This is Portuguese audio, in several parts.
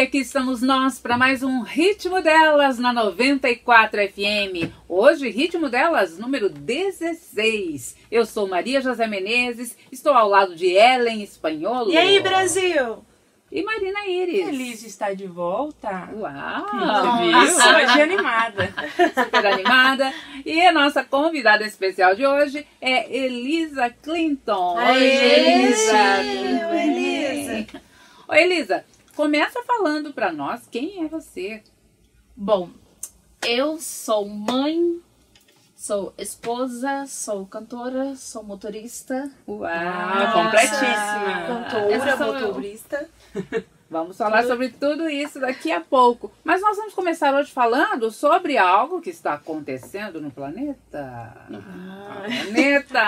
E aqui estamos nós para mais um Ritmo Delas na 94 FM. Hoje, Ritmo Delas número 16. Eu sou Maria José Menezes, estou ao lado de Ellen Espanholo. E aí, Brasil? E Marina Iris. Feliz de estar de volta. Uau! Hoje animada. Super animada. E a nossa convidada especial de hoje é Elisa Clinton. Oi, Elisa. Oi, Elisa. Oi, Elisa. Começa falando para nós quem é você. Bom, eu sou mãe, sou esposa, sou cantora, sou motorista. Uau! Ah, completíssima. Cantora, motorista. Vamos falar sobre tudo isso daqui a pouco. Mas nós vamos começar hoje falando sobre algo que está acontecendo no planeta. Ah. Planeta!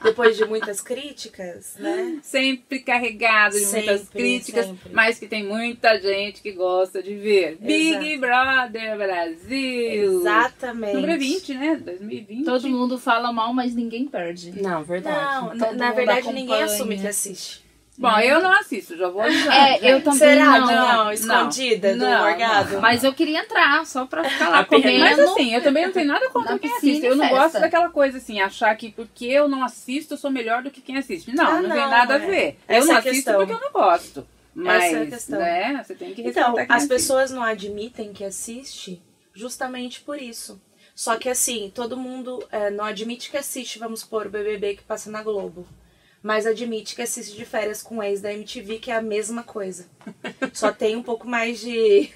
Depois de muitas críticas, né? sempre carregado de muitas Sempre, críticas, sempre. mas que tem muita gente que gosta de ver. Big Brother Brasil! Exatamente. Número 20, né? 2020. Todo mundo fala mal, mas ninguém perde. Não, verdade. Não, na, verdade acompanha. ninguém assume que assiste. Bom, eu não assisto, já vou avisar. É, eu também Será? não. Não, escondida do Não, morgado. Mas eu queria entrar, só pra ficar lá comendo. Mas assim, eu também não tenho nada contra Na quem piscina assiste. Eu não festa. gosto daquela coisa assim, achar que porque eu não assisto, eu sou melhor do que quem assiste. Não, Ah, não, tem não, nada a é. ver. Essa eu não é assisto questão. porque eu não gosto. Mas, Essa é a questão. né, você tem que respeitar Então, quem as assiste. pessoas não admitem que assiste justamente por isso. Só que assim, todo mundo é, não admite que assiste, vamos supor, o BBB que passa na Globo. Mas admite que assiste de férias com o ex da MTV, que é a mesma coisa. Só tem um pouco mais de.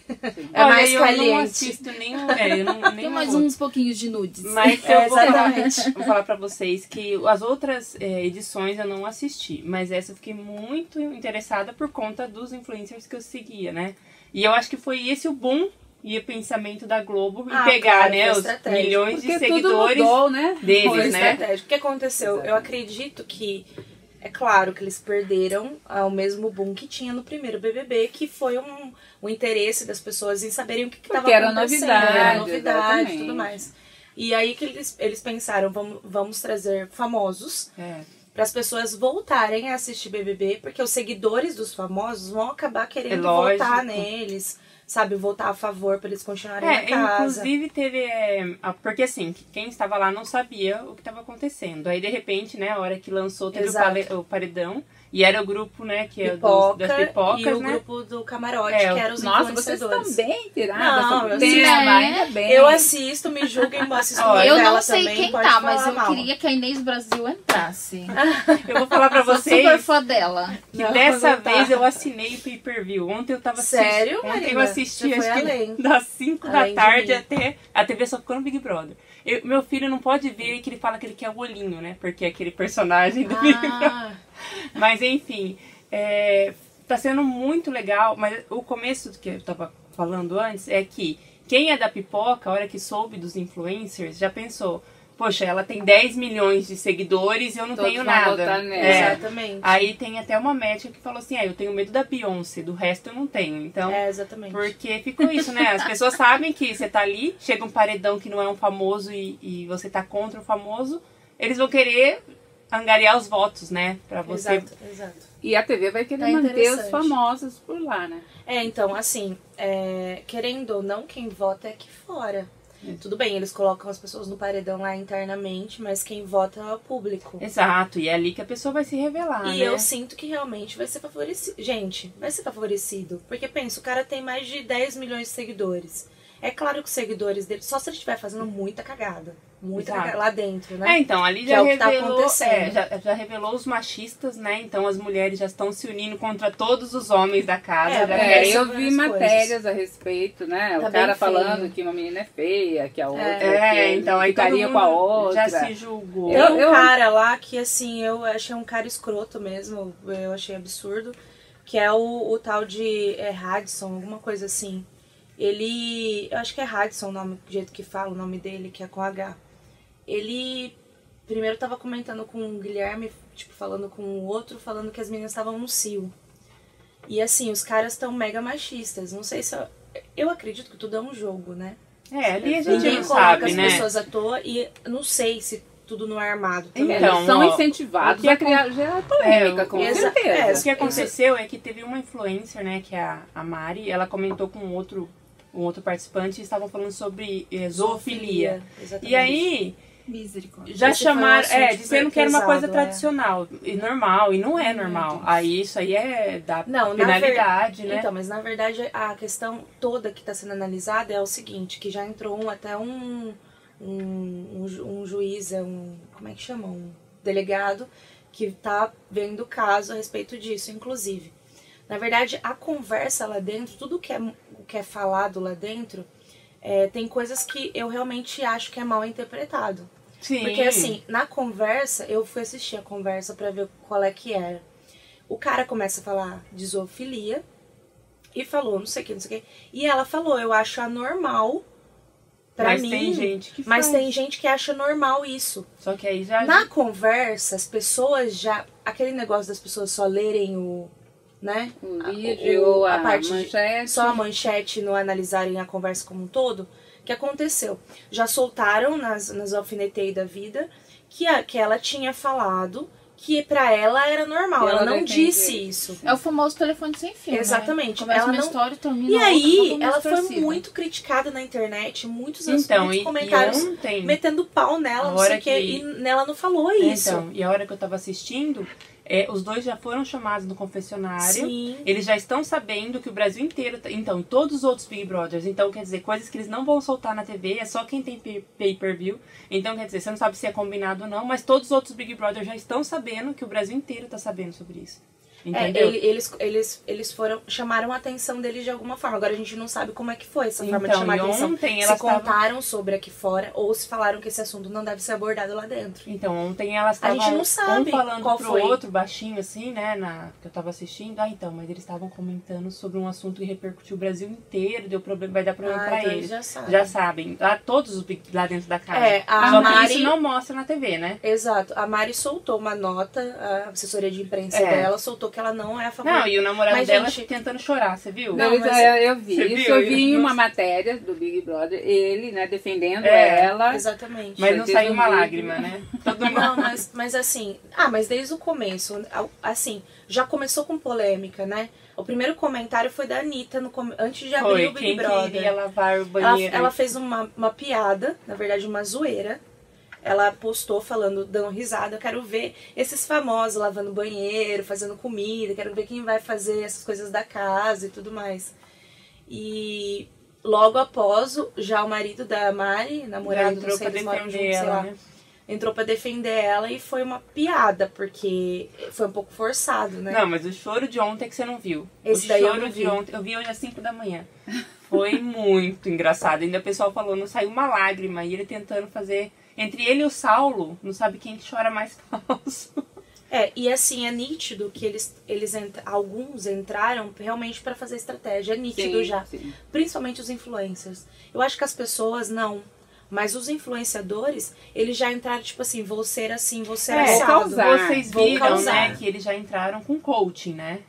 é Olha, mais eu não caliente. assisto nenhum. É, eu não, nem Tem mais um uns pouquinhos de nudes. Mas É, eu vou falar, exatamente. vou falar pra vocês que as outras é, edições eu não assisti, mas essa eu fiquei muito interessada por conta dos influencers que eu seguia, né? E eu acho que foi esse o boom e o pensamento da Globo em Ah, pegar, claro, né, os milhões Porque de tudo seguidores mudou, né? deles, Foi né? estratégico. O que aconteceu? Eu acredito que. É claro que eles perderam o mesmo boom que tinha no primeiro BBB, que foi um, o interesse das pessoas em saberem o que estava acontecendo. novidade, era novidade e tudo mais. E aí que eles, eles pensaram, vamos, vamos trazer famosos É. para as pessoas voltarem a assistir BBB, porque os seguidores dos famosos vão acabar querendo É votar neles, sabe? Votar a favor para eles continuarem na É, casa. inclusive teve. é, porque assim, quem estava lá não sabia o que estava acontecendo. Aí, de repente, né, a hora que lançou, teve o, pale- o paredão. E era o grupo, né, que é dos, Pipoca das pipocas, e o né? grupo do camarote, É, que eram os Nossa, vocês influenciadores. estão bem tiradas Não, sobre eu o sei. tema, É. ainda bem. Eu assisto, me julguem, assisto Olha, eu não sei também, quem tá, mas eu mal. queria que a Inês Brasil entrasse. Eu vou falar pra Sou vocês. super fã dela. Que Não, dessa vez eu assinei o pay-per-view. Ontem eu tava assistindo. Sério, Ontem Marina? eu assisti acho que além. das 5 da tarde até. A TV só ficou no Big Brother. Eu- meu filho não pode ver que ele fala que ele quer o olhinho, né? Porque é aquele personagem do Big Brother. Mas enfim, é, tá sendo muito legal. Mas o começo do que eu tava falando antes é que quem é da pipoca, a hora que soube dos influencers, já pensou. Poxa, ela tem 10 milhões de seguidores e eu não Todos tenho nada. É. Exatamente. Aí tem até uma médica que falou assim: ah, eu tenho medo da Beyoncé, do resto eu não tenho. Então, É, exatamente. porque ficou isso, né? As pessoas sabem que você tá ali, chega um paredão que não é um famoso e, e você tá contra o famoso, eles vão querer angariar os votos, né? Pra você. Exato, exato. E a TV vai querer Tá manter os famosos por lá, né? É, então, assim, é, querendo ou não, quem vota é aqui fora. Tudo bem, eles colocam as pessoas no paredão lá internamente, mas quem vota é o público. Exato, e é ali que a pessoa vai se revelar, E né? eu sinto que realmente vai ser favorecido. Gente, vai ser favorecido. Porque pensa, o cara tem mais de 10 milhões de seguidores. É claro que os seguidores dele, só se ele estiver fazendo muita cagada. Exato. cagada lá dentro, É, né? então, ali Que já é o que tá revelou, acontecendo. é, já, já revelou os machistas, né? Então as mulheres já estão se unindo contra todos os homens da casa. É, É, eu vi coisas. matérias a respeito, né? Tá o cara falando feio. que uma menina é feia, que a outra É, então aí ficaria com a outra. já se julgou. Tem um eu- cara lá que, assim, eu achei um cara escroto mesmo, eu achei absurdo, que é o, o tal de é, Radisson, alguma coisa assim. Ele, eu acho que é Radisson o nome, do jeito que fala o nome dele, que é com H. Ele, primeiro tava comentando com o Guilherme, tipo, falando com o outro, falando que as meninas estavam no cio. E assim, os caras estão mega machistas, não sei se... Eu, eu acredito que tudo é um jogo, né? É, ali a gente Ninguém não coloca sabe, as né? pessoas à toa e não sei se tudo no armado também. Então, Eles são ó, incentivados a criar, gerar polêmica, É, com certeza. é, O que aconteceu é que teve uma influencer, né, que é a, a Mari, ela comentou com outro, um outro participante e estavam falando sobre eh, zoofilia. Exatamente. E aí, Misericórdia. já Esse chamaram, é, dizendo que era uma coisa é. tradicional e normal, e não é normal. Aí isso aí é da Não, na penalidade, né? Então, mas na verdade a questão toda que está sendo analisada é o seguinte, que já entrou um, até um, um, um, ju- um juiz, é um, como é que chama? Um delegado que está vendo o caso a respeito disso, inclusive. Na verdade, a conversa lá dentro, tudo que é, que é falado lá dentro, é, tem coisas que eu realmente acho que é mal interpretado. Sim. Porque assim, na conversa, eu fui assistir a conversa pra ver qual é que era. O cara começa a falar de zoofilia e falou, não sei o que, não sei o que. E ela falou, eu acho anormal pra Mas mim. tem gente que mas faz. tem gente que acha normal isso. Só que aí já. Na conversa, as pessoas já. Aquele negócio das pessoas só lerem o. né? O A- vídeo, o- a, a parte de- manchete. só a manchete e não analisarem a conversa como um todo, que aconteceu? Já soltaram nas, nas alfinetei da vida que, a, que ela tinha falado que pra ela era normal. Ela, ela não disse isso. É o famoso telefone sem fio. Exatamente. Né? Começa Ela uma não- história e termina E outra, aí, ela foi muito criticada na internet, muitos, Então, muitos e, comentários e ontem. metendo pau nela, não sei o quê, que- e nela não falou isso. Então, e a hora que eu tava assistindo, é, os dois já foram chamados no confessionário. Sim. Eles já estão sabendo que o Brasil inteiro. tá- Então, todos os outros Big Brothers. Então, quer dizer, coisas que eles não vão soltar na TV, é só quem tem pay- pay-per-view. Então, quer dizer, você não sabe se é combinado ou não, mas todos os outros Big Brothers já estão sabendo que o Brasil inteiro tá sabendo sobre isso. É, Entendeu? ele- eles, eles, eles foram, chamaram a atenção deles de alguma forma. Agora a gente não sabe como é que foi essa forma de Então, chamar a atenção. ontem se elas tavam- contaram sobre aqui fora ou se falaram que esse assunto não deve ser abordado lá dentro. Então, ontem elas A gente estavam não sabe um falando qual pro foi. outro, baixinho assim, né, na, que eu tava assistindo. Ah, então, mas eles estavam comentando sobre um assunto que repercutiu o Brasil inteiro, deu problema, vai dar problema Ah, pra então eles. eles já sabem. Já sabem. Lá, todos os lá dentro da casa. É, a Só Mari- que isso não mostra na TV, né? Exato. A Mari soltou uma nota, a assessoria de imprensa É. dela soltou que ela não é a favor. Não, e o namorado Mas, dela gente- tentando chorar, você viu? Não, Não, mas- eu, eu vi Você isso, viu? eu vi em uma Nossa. matéria do Big Brother, ele, né, defendendo É, ela. Exatamente. Mas não saiu um uma lágrima, né? Todo mundo. Não, mas, mas assim, ah, mas desde o começo, assim, já começou com polêmica, né? O primeiro comentário foi da Anitta no, antes de abrir Foi, o Big quem Brother. queria lavar o Ela, banheiro. ela fez uma, uma piada, na verdade uma zoeira. Ela postou falando, dando risada, eu quero ver esses famosos lavando banheiro, fazendo comida, quero ver quem vai fazer essas coisas da casa e tudo mais. E logo após, já o marido da Mari, namorado, não entrou sei, pra eles moram defender juntos, sei ela, lá, né? entrou pra defender ela e foi uma piada, porque foi um pouco forçado, né? Não, mas o choro de ontem é que você não viu. Esse o choro não de vi. ontem, eu vi hoje às 5 da manhã. Foi muito engraçado. Ainda o pessoal falou, não saiu uma lágrima. E ele tentando fazer. Entre ele e o Saulo, não sabe quem que chora mais falso. É, e assim, é nítido que eles, eles alguns entraram realmente pra fazer estratégia. É nítido Sim, já. sim. Principalmente os influencers. Eu acho que as pessoas não. Mas os influenciadores, eles já entraram, tipo assim, vou ser assim, vou ser É, assado. causar. Vocês viram, né, que eles já entraram com coaching, né?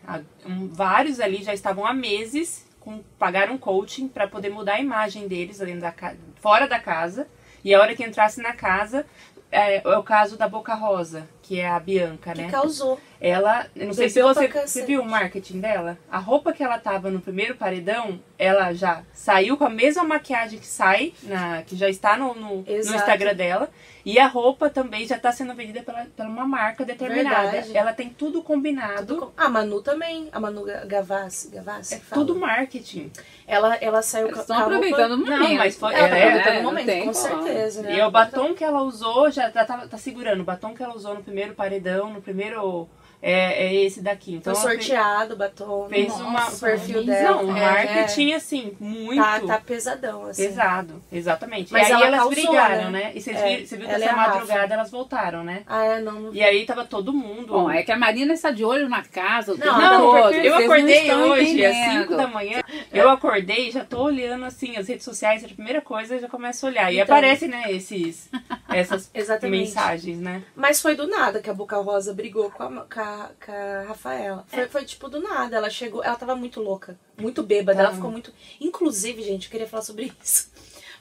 Vários ali já estavam há meses com pagaram coaching pra poder mudar a imagem deles dentro da fora da casa. E a hora que entrasse na casa, é, é o caso da Boca Rosa, que é a Bianca, Que né? causou. Ela, não sei se você, você viu o marketing dela. A roupa que ela tava no primeiro paredão, ela já saiu com a mesma maquiagem que sai, na, que já está no, no, no. Instagram dela. E a roupa também já está sendo vendida pela, pela uma marca determinada. Verdade. Ela tem tudo combinado. Tudo com- A Manu também. A Manu Ga- Gavassi. Gavassi É que fala. tudo marketing. Ela, ela saiu Eles com a roupa- aproveitando o momento. Não, mas foi- Ela tá É, aproveitando é, o momento, tem com certeza, né? E o batom que ela usou já tá, tá, tá segurando. O batom que ela usou no primeiro paredão, no primeiro. É, é esse daqui. Então Foi sorteado o batom. fez Nossa, uma. o perfil dela. Não, o é, marketing, assim, muito. Tá, tá pesadão, assim. Pesado, exatamente. Mas e aí ela elas causou, brigaram, né? né? E vocês É, viram, você viu que essa Rafa. madrugada elas voltaram, né? Ah, é, não, não. E aí tava todo mundo. Bom, é que a Marina está de olho na casa Não, tempo não, eu acordei hoje, às entendendo. 5 da manhã. Eu acordei e já tô olhando assim, as redes sociais, a primeira coisa, eu já começo a olhar. E Então. aparecem, né, esses, essas Exatamente. mensagens, né? Mas foi do nada que a Boca Rosa brigou com a, com a, com a Rafaela. Foi, foi tipo do nada. Ela chegou, ela tava muito louca, muito bêbada. Ela Tava. ficou muito. Inclusive, gente, eu queria falar sobre isso.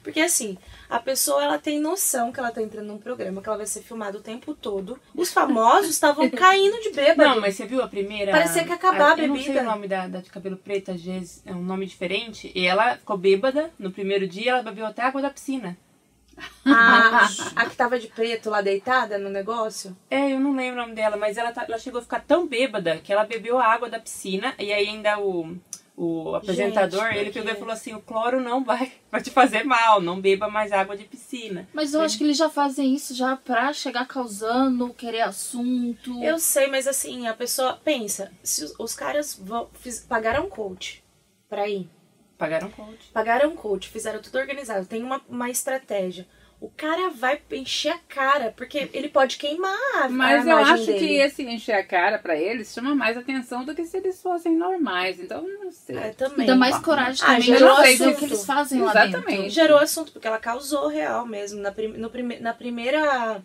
Porque assim, a pessoa ela tem noção que ela tá entrando num programa, que ela vai ser filmada o tempo todo. Os famosos estavam caindo de bêbado. Não, mas você viu a primeira? Parecia que ia acabar a Eu não sei bebida. o nome da, da de cabelo preto, às vezes é um nome diferente. E ela ficou bêbada no primeiro dia, ela bebeu até água da piscina. A, a que tava de preto lá deitada no negócio. É, eu não lembro o nome dela, mas ela, tá- ela chegou a ficar tão bêbada que ela bebeu a água da piscina e aí ainda o, o apresentador, Gente, ele pegou e falou assim, o cloro não vai, vai te fazer mal, não beba mais água de piscina. Mas eu acho que eles já fazem isso já pra chegar causando, querer assunto. Eu sei, mas assim, a pessoa pensa, se os, os caras vão, fiz- pagaram coach pra ir. Pagaram coach. Pagaram coach, fizeram tudo organizado, tem uma, uma estratégia. O cara vai encher a cara, porque ele pode queimar a Mas a eu acho dele. que esse encher a cara pra eles chama mais atenção do que se eles fossem normais. Então, não sei. É, também. Ainda mais coragem Ah, também gerou assunto. que eles fazem lá Exatamente. dentro. Gerou assunto, porque ela causou real mesmo. Na, prim, no prime, na primeira.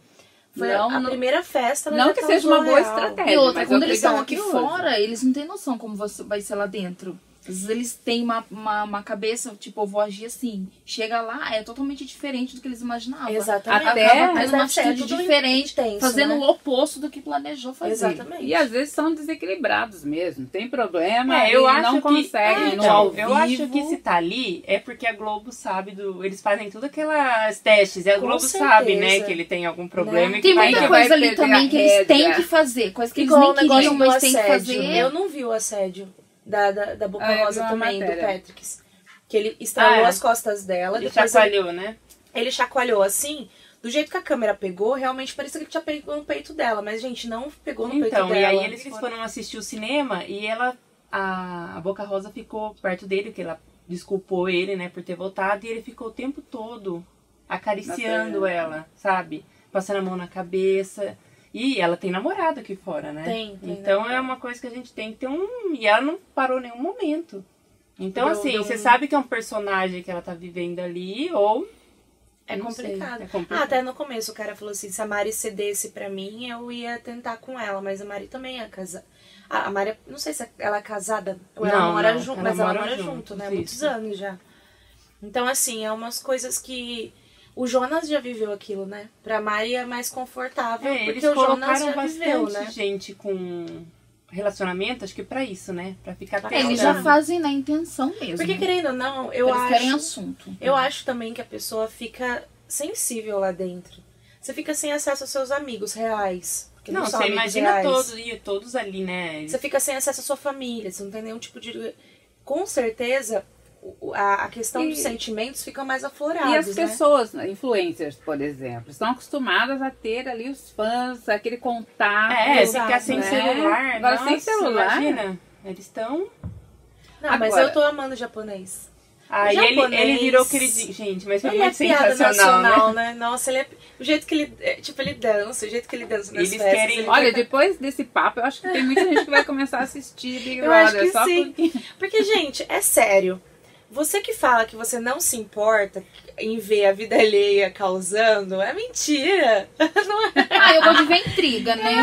Foi Não, a não- primeira festa. Ela Não que seja uma boa real. estratégia. E outra, mas quando eu eles estão aqui usa. fora, eles não têm noção como você vai ser lá dentro. Às vezes eles têm uma, uma, uma cabeça, tipo, eu vou agir assim. Chega lá, é totalmente diferente do que eles imaginavam. Exatamente. Até- Acaba Mas tendo uma deve ser atitude tudo diferente, intenso, fazendo né? o oposto do que planejou fazer. Exatamente. E às vezes são desequilibrados mesmo. Tem problema É, eu e acho não que, conseguem É, então, eu vivo. acho que se tá ali é porque a Globo sabe do. Eles fazem tudo aquelas testes. E a Com Globo certeza. sabe, né, que ele tem algum problema Né? e que Tem vai. muita que coisa vai ali também que eles têm rédea. que fazer, coisa que Igual eles nem queriam, mas têm que fazer. Eu não vi o assédio da, da, da Boca Ah, Rosa também, do matéria. Patrick. Que ele estralou Ah, é. as costas dela, Ele depois ele, chacoalhou, né? ele chacoalhou assim. Do jeito que a câmera pegou, realmente parecia que ele tinha pegado no peito dela. Mas, gente, não pegou no Então, peito e dela. aí eles foram assistir o cinema e ela. A, a Boca Rosa ficou perto dele, que ela desculpou ele, né, por ter voltado, e ele ficou o tempo todo acariciando ela, sabe? Passando a mão na cabeça. E ela tem namorado aqui fora, né? Tem, tem Então é namorado. uma coisa que a gente tem que ter um. E ela não parou em nenhum momento. Então, assim, você sabe que é um personagem que ela tá vivendo ali, ou. É sei, complicado. é complicado. Ah, até no começo o cara falou assim, se a Mari cedesse pra mim, eu ia tentar com ela. Mas a Mari também é casada. A Mari, não sei se ela é casada ou ela Não, mora junto, mas ela mora mora junto, junto, né? isso. Muitos anos já. Então, assim, é umas coisas que... O Jonas já viveu aquilo, né? Pra Mari é mais confortável, É, porque o Jonas já bastante viveu, né? gente com relacionamento, acho que pra isso, né? Pra ficar Pra. Eles já fazem na intenção mesmo. Porque, querendo ou não, eu eles acho... querem assunto. Eu acho também que a pessoa fica sensível lá dentro. Você fica sem acesso aos seus amigos reais. Não, são você imagina reais. todos, e todos ali, né? Você fica sem acesso à sua família, você não tem nenhum tipo de. Com certeza, a, a questão E- dos sentimentos fica mais aflorados. E as né? pessoas, né, influencers, por exemplo, estão acostumadas a ter ali os fãs, aquele contato. É, Exato, ficar sem né? celular. Agora, sem nossa, celular? Imagina. Eles estão. Não, mas Agora- eu tô amando japonês. Aí ele, japonês- ele virou queridinho. Gente, mas foi Ele é muito piada sensacional, nacional, né? né? Nossa, ele é. O jeito que ele. é, Tipo, ele dança, o jeito que ele dança nas Eles festas. querem- ele Olha, fica- depois desse papo, eu acho que tem muita gente que vai começar a assistir Big Eu acho Brother. que só sim. porque... Porque, gente, é sério. Você que fala que você não se importa em ver a vida alheia causando, é mentira. Não é? Ah, eu gosto de ver intriga, né?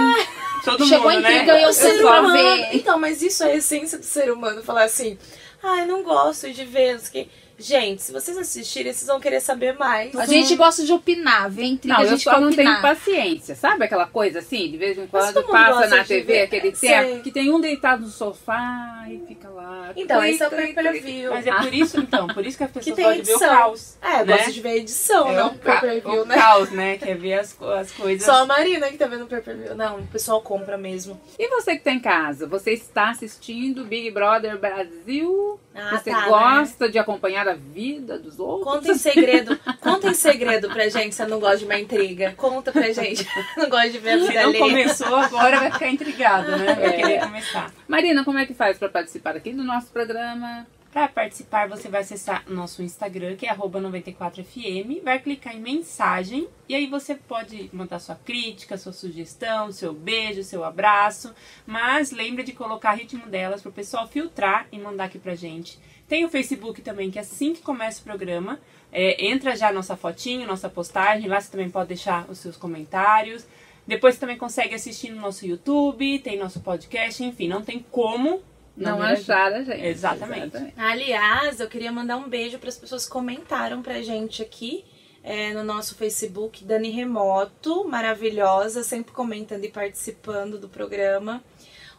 Todo Chegou a mundo, né? intriga e eu sei humano. ver. Então, mas isso é a essência do ser humano. Falar assim, ai, não gosto de ver. não sei o quê." Gente, se vocês assistirem, vocês vão querer saber mais. A gente gosta de opinar, intriga, Não, a eu gente só quer não tenho paciência. Sabe aquela coisa assim, de vez em Mas quando todo mundo passa gosta na de TV ver. aquele Sei. tempo que tem um deitado no sofá e fica lá. Então, esse é o pay per view. Mas é por isso, então, por isso que as Que pessoas tem gostam de ver o edição. caos. É, eu né? gosto de ver a edição, É não o, o ca pay-per-view, o né? caos, né? Quer ver as, co- as coisas. Só a Marina que tá vendo o pay-per-view. Não, o pessoal compra mesmo. E você que tá em casa, você está assistindo Big Brother Brasil? Ah, você tá, gosta de acompanhar a vida dos outros? Conta em segredo. Conta em segredo pra gente se você não gosta de uma intriga. Conta pra gente. Não gosta de ver a Se vida não alheia. começou, agora vai ficar intrigado, né? Vai É. querer começar. Marina, como é que faz para participar aqui do nosso programa? Para participar, você vai acessar nosso Instagram, que é arroba 94fm, vai clicar em mensagem e aí você pode mandar sua crítica, sua sugestão, seu beijo, seu abraço, mas lembre de colocar ritmo delas para o pessoal filtrar e mandar aqui pra gente. Tem o Facebook também, que assim que começa o programa, é, entra já nossa fotinho, nossa postagem, lá você também pode deixar os seus comentários. Depois você também consegue assistir no nosso YouTube, tem nosso podcast, enfim, não tem como Não verdade. achar a gente. Exatamente. Aliás, eu queria mandar um beijo para as pessoas que comentaram pra gente aqui é, no nosso Facebook. Dani Remoto, maravilhosa, sempre comentando e participando do programa.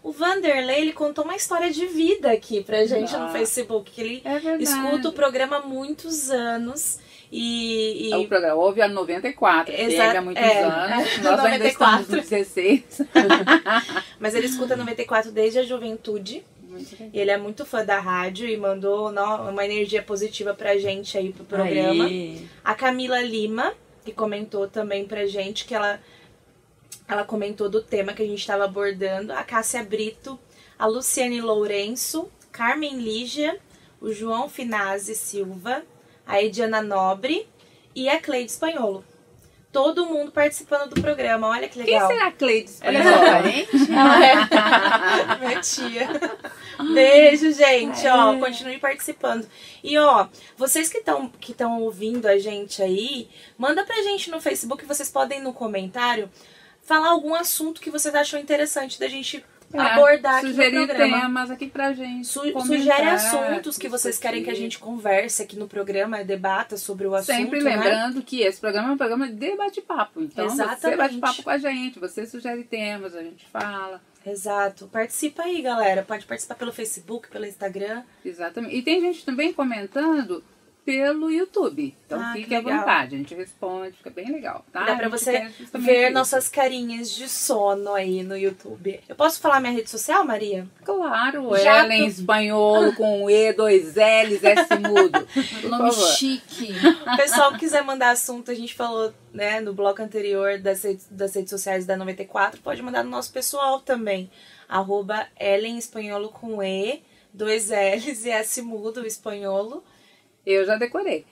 O Vanderlei, ele contou uma história de vida aqui pra gente no Ah. Facebook. Que ele É escuta o programa há muitos anos. E, e- É o programa houve a 94, que Exato, há muitos é, anos. Nós ainda 94. estamos no 16. Mas ele escuta 94 desde a juventude. E ele é muito fã da rádio e mandou uma energia positiva pra gente aí pro programa. Aí. A Camila Lima, que comentou também pra gente que ela, ela comentou do tema que a gente estava abordando. A Cássia Brito, a Luciane Lourenço, Carmen Lígia, o João Finazzi Silva, a Ediana Nobre e a Cleide Espanholo. Todo mundo participando do programa, olha que Quem legal. será a Cleide? Ela é Espanhola? sua parente? É minha tia. Beijo, gente. Ó, continue participando. E ó, vocês que estão que estão ouvindo a gente aí, manda pra gente no Facebook, vocês podem no comentário falar algum assunto que vocês acham interessante da gente É, abordar aqui no programa. temas aqui pra gente. Su comentar, sugere assuntos que vocês querem que a gente converse aqui no programa, debata sobre o assunto. Sempre né? lembrando que esse programa é um programa de bate-papo. Então, você Exatamente. bate papo com a gente, você sugere temas, a gente fala. Exato. Participa aí, galera. Pode participar pelo Facebook, pelo Instagram. Exatamente. E tem gente também comentando pelo YouTube. Então Ah, fique que à vontade, a gente responde, fica bem legal. Tá? Dá pra você ver isso. nossas carinhas de sono aí no YouTube. Eu posso falar minha rede social, Maria? Claro, Já Ellen que- espanholo com E, dois L's, S mudo. Nome chique. O pessoal que quiser mandar assunto, a gente falou né, no bloco anterior das redes, das redes sociais da 94, pode mandar no nosso pessoal também. Arroba Ellen Espanholo com E, dois L's e S mudo, espanholo. Eu já decorei.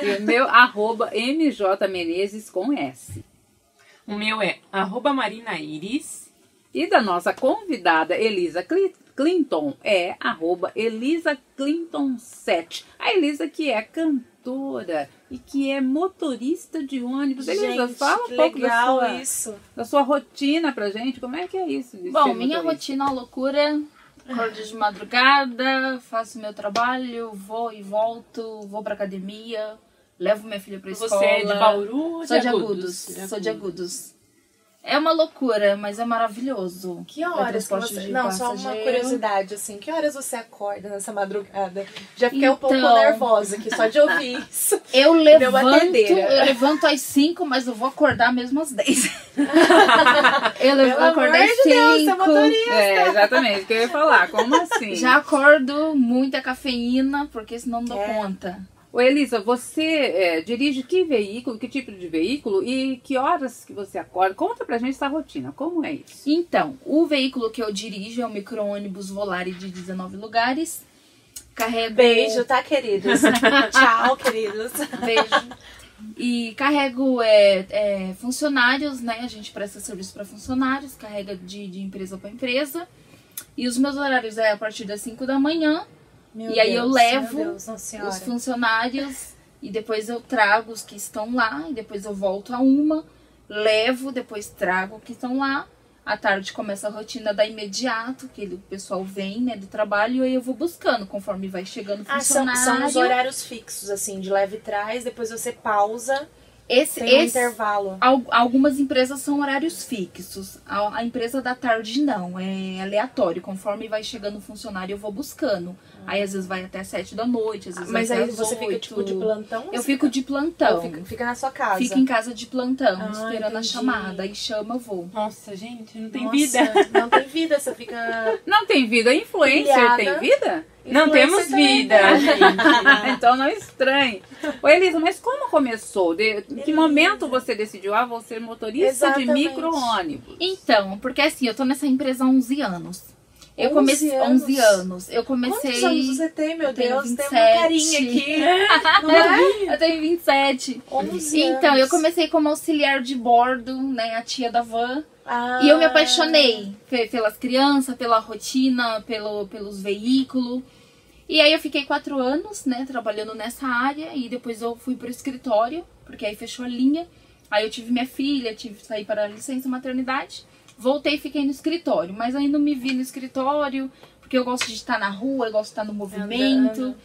E o meu arroba MJ Menezes com S. O meu é arroba Marina Iris. E da nossa convidada Elisa Cli- Clinton é arroba Elisa Clinton 7. A Elisa que é cantora e que é motorista de ônibus. Elisa, gente, fala um pouco da legal sua, isso. da sua rotina pra gente. Como é que é isso? Bom, minha motorista? rotina é uma loucura. Acordo de madrugada, faço meu trabalho, vou e volto, vou pra academia, levo minha filha pra escola. Você é de Bauru ou Sou de Agudos? agudos. Sou de agudos. É uma loucura, mas é maravilhoso. Que É horas que transporte você... de Não, só uma curiosidade, assim. Que horas você acorda nessa madrugada? Já fiquei um pouco Então. nervosa aqui, só de ouvir isso. Eu Deu levanto, eu levanto às 5, mas eu vou acordar mesmo às 10. eu levo- Pelo acordo amor às de Deus, é 5. motorista. É, exatamente. O que eu ia falar. Como assim? Já acordo muita cafeína, porque senão não dou É. conta. Ô, Elisa, você é, dirige que veículo, que tipo de veículo e que horas que você acorda? Conta pra gente essa rotina. Como é isso? Então, o veículo que eu dirijo é o micro-ônibus Volare de 19 lugares. Carrego. Beijo, tá, queridos? Tchau, queridos. Beijo. E carrego é, é, funcionários, né? A gente presta serviço para funcionários, carrega de, de empresa para empresa. E os meus horários é a partir das 5 da manhã. Meu E aí eu Deus, levo meu Deus, os funcionários e depois eu trago os que estão lá e depois eu volto a uma, levo, depois trago os que estão lá. À tarde começa a rotina da imediato, que ele- o pessoal vem, né, do trabalho, e aí eu vou buscando conforme vai chegando o Ah, são, funcionário. são os horários fixos, assim, de leve e trás, depois você pausa, Esse, tem um esse, intervalo. al- algumas empresas são horários fixos. A, a empresa da tarde não, é aleatório. Conforme vai chegando o funcionário, eu vou buscando. Aí às vezes vai até sete da noite, às vezes Mas até aí às você fica, 8. tipo, de plantão? Eu fico de plantão. Fica, fica na sua casa? Fico em casa de plantão, Ah, esperando a entendi. chamada. Aí chama, eu vou. Nossa, gente, não tem Nossa, vida. Não tem vida, você fica... Não tem vida? Influencer tem vida? Não Influencer temos também vida, tem. gente. então não estranhe. Ô Elisa, mas como começou? De, em que momento você decidiu, ah, vou ser motorista Exatamente. de micro-ônibus? Então, porque assim, eu tô nessa empresa há 11 anos. Eu 11 comecei anos? 11 anos. Eu comecei. Quantos anos você tem, meu Eu tenho Deus? Tem uma carinha 27. aqui. É? Eu tenho 27. 11 Então, anos. eu comecei como auxiliar de bordo, né? A tia da van. Ah. E eu me apaixonei pe- pelas crianças, pela rotina, pelo, pelos veículos. E aí eu fiquei quatro anos, né, trabalhando nessa área. E depois eu fui pro escritório, porque aí fechou a linha. Aí eu tive minha filha, tive que sair para a licença maternidade. Voltei e fiquei no escritório. Mas não me vi no escritório, porque eu gosto de estar na rua, eu gosto de estar no movimento. Andando.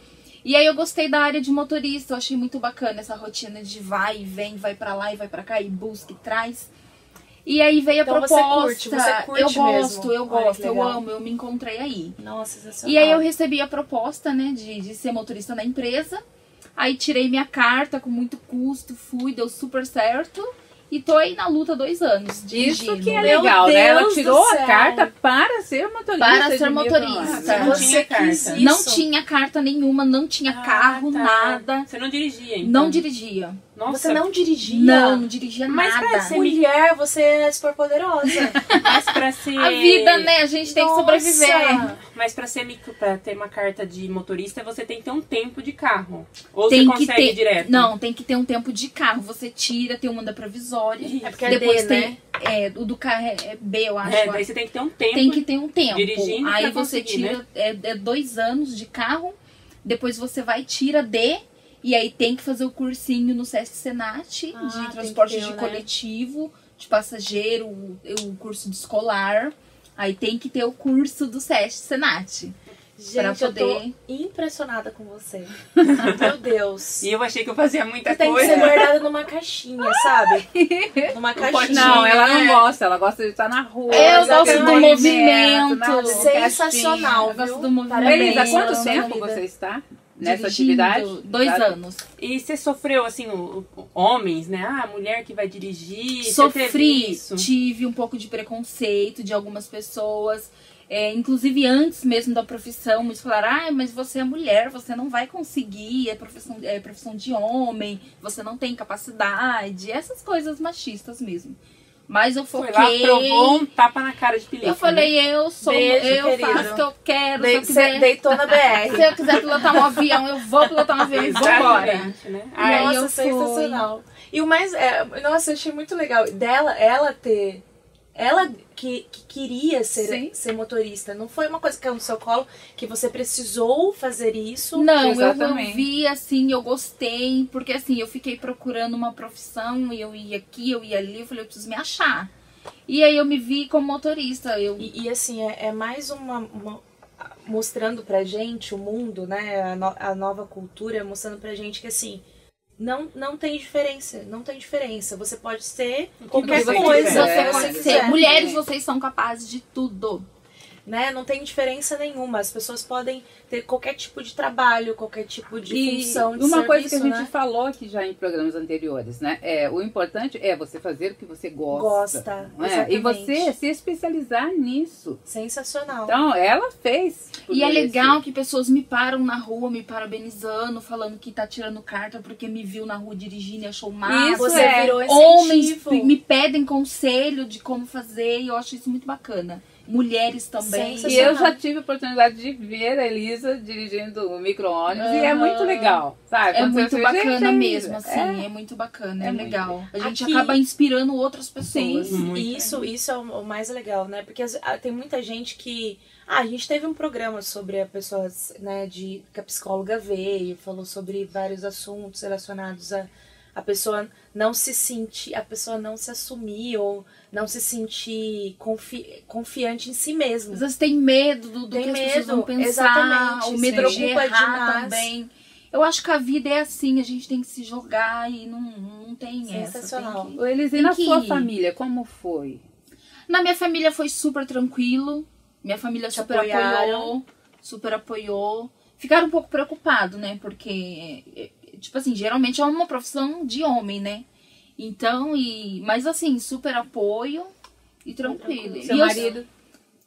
E aí eu gostei da área de motorista, eu achei muito bacana essa rotina de vai e vem, vai pra lá e vai pra cá e busca e traz. E aí veio a Então você proposta. curte, você curte eu gosto, mesmo. eu gosto, que eu amo, eu me encontrei aí. Nossa, sensacional. E aí eu recebi a proposta, né, de, de ser motorista na empresa. Aí tirei minha carta com muito custo, fui, deu super certo. E tô aí na luta há dois anos, Isso dirigindo. que é Meu legal, né? Ela tirou a carta para ser motorista. Para ser motorista. Não tinha carta. isso. Não tinha carta nenhuma, não tinha Ah, carro, tá. nada. Você não dirigia, então? Não dirigia. Nossa, Você não dirigia? Não, não dirigia Mas pra nada. ser- Mulher, você é super poderosa. Mas pra ser... A vida, né? A gente tem que Nossa. sobreviver. Mas pra, ser micro, pra ter uma carta de motorista, você tem que ter um tempo de carro. Ou Tem você que consegue ter. direto? Não, tem que ter um tempo de carro. Você tira, tem uma da provisória. É porque é Depois D, tem. né? É, o do carro é, é B, eu acho. É, daí você tem que ter um tempo. tem que ter um tempo. dirigindo Aí pra você né? tira é, é dois anos de carro, depois você vai tira D e aí tem que fazer o cursinho no Sesc Senat Ah, de transporte ter, de né? coletivo, de passageiro, o, o curso de escolar. Aí tem que ter o curso do Sesc Senat. Gente, eu tô poder- impressionada com você. Meu Deus. E eu achei que eu fazia muita Você tem que coisa. ser guardada numa caixinha, sabe? Numa caixinha. Não, ela não gosta, ela gosta de estar na rua. Eu gosto do movimento, Sensacional, Eu gosto do movimento. Há quanto tempo você está nessa atividade? Dois Tá? anos. E você sofreu, assim, o, o- homens, né? Ah, mulher que vai dirigir. Sofri, isso. tive um pouco de preconceito de algumas pessoas. É, inclusive antes mesmo da profissão, muitos falaram, ah, mas você é mulher, você não vai conseguir, é profissão, é profissão de homem, você não tem capacidade, essas coisas machistas mesmo. Mas eu Foi foquei. lá, provou um tapa na cara de pelica. eu falei, eu sou, Beijo, eu querido. faço o que eu quero, De- se eu quiser. Deitou na BR. Se eu quiser pilotar um avião, eu vou pilotar um avião e vambora. Né? Ai, Nossa, eu fui. sensacional. E o mais. É, nossa, eu achei muito legal dela, ela ter. Ela que, que queria ser, Sim. ser motorista. Não foi uma coisa que caiu no seu colo que você precisou fazer isso. Não, eu, eu Exatamente. vi assim, eu gostei, porque assim, eu fiquei procurando uma profissão e eu ia aqui, eu ia ali, eu falei, eu preciso me achar. E aí eu me vi como motorista, eu E, e, assim, é, é mais uma, uma- mostrando pra gente o mundo, né? A, no- a nova cultura, mostrando pra gente que assim. Não, não tem diferença, não tem diferença. Você pode ser qualquer coisa. você pode ser. Mulheres, vocês são capazes de tudo. Né? Não tem diferença nenhuma. As pessoas podem ter qualquer tipo de trabalho, qualquer tipo de E função de uma serviço, coisa que a gente né? falou aqui já em programas anteriores, né? É, o importante é você fazer o que você gosta. Gosta, não é? E você se especializar nisso. Sensacional. Então, ela fez. E é legal que pessoas me param na rua, me parabenizando, falando que tá tirando carta porque me viu na rua dirigindo e achou massa. Isso você é. virou Homens incentivo. me pedem conselho de como fazer e eu acho isso muito bacana. Mulheres também. E eu já tive a oportunidade de ver a Elisa dirigindo o micro-ônibus e é muito legal, sabe? É Quando muito bacana gente, mesmo, assim, é. é, muito bacana, é, É muito. legal. A gente Aqui- acaba inspirando outras pessoas. Sim. Muito. Isso, isso é o mais legal, né? Porque tem muita gente que. Ah, a gente teve um programa sobre a pessoa, né, de que a psicóloga veio, falou sobre vários assuntos relacionados a a pessoa não se sentir, a pessoa não se assumir ou não se sentir confi, confiante em si mesma. Às vezes tem medo do, do Tem que as pessoas medo, vão pensar, exatamente, o medo de preocupa errar demais. também. Eu acho que a vida é assim, a gente tem que se jogar e não, não tem essa. Sensacional. tem que- Ô, Elisa, e Tem na sua ir. família, como foi? Na minha família foi super tranquilo. Minha família super apoiou. Super apoiou. Ficaram um pouco preocupados, né? Porque, tipo assim, geralmente é uma profissão de homem, né? Então, e. Mas assim, super apoio e tranquilo. Seu e eu marido?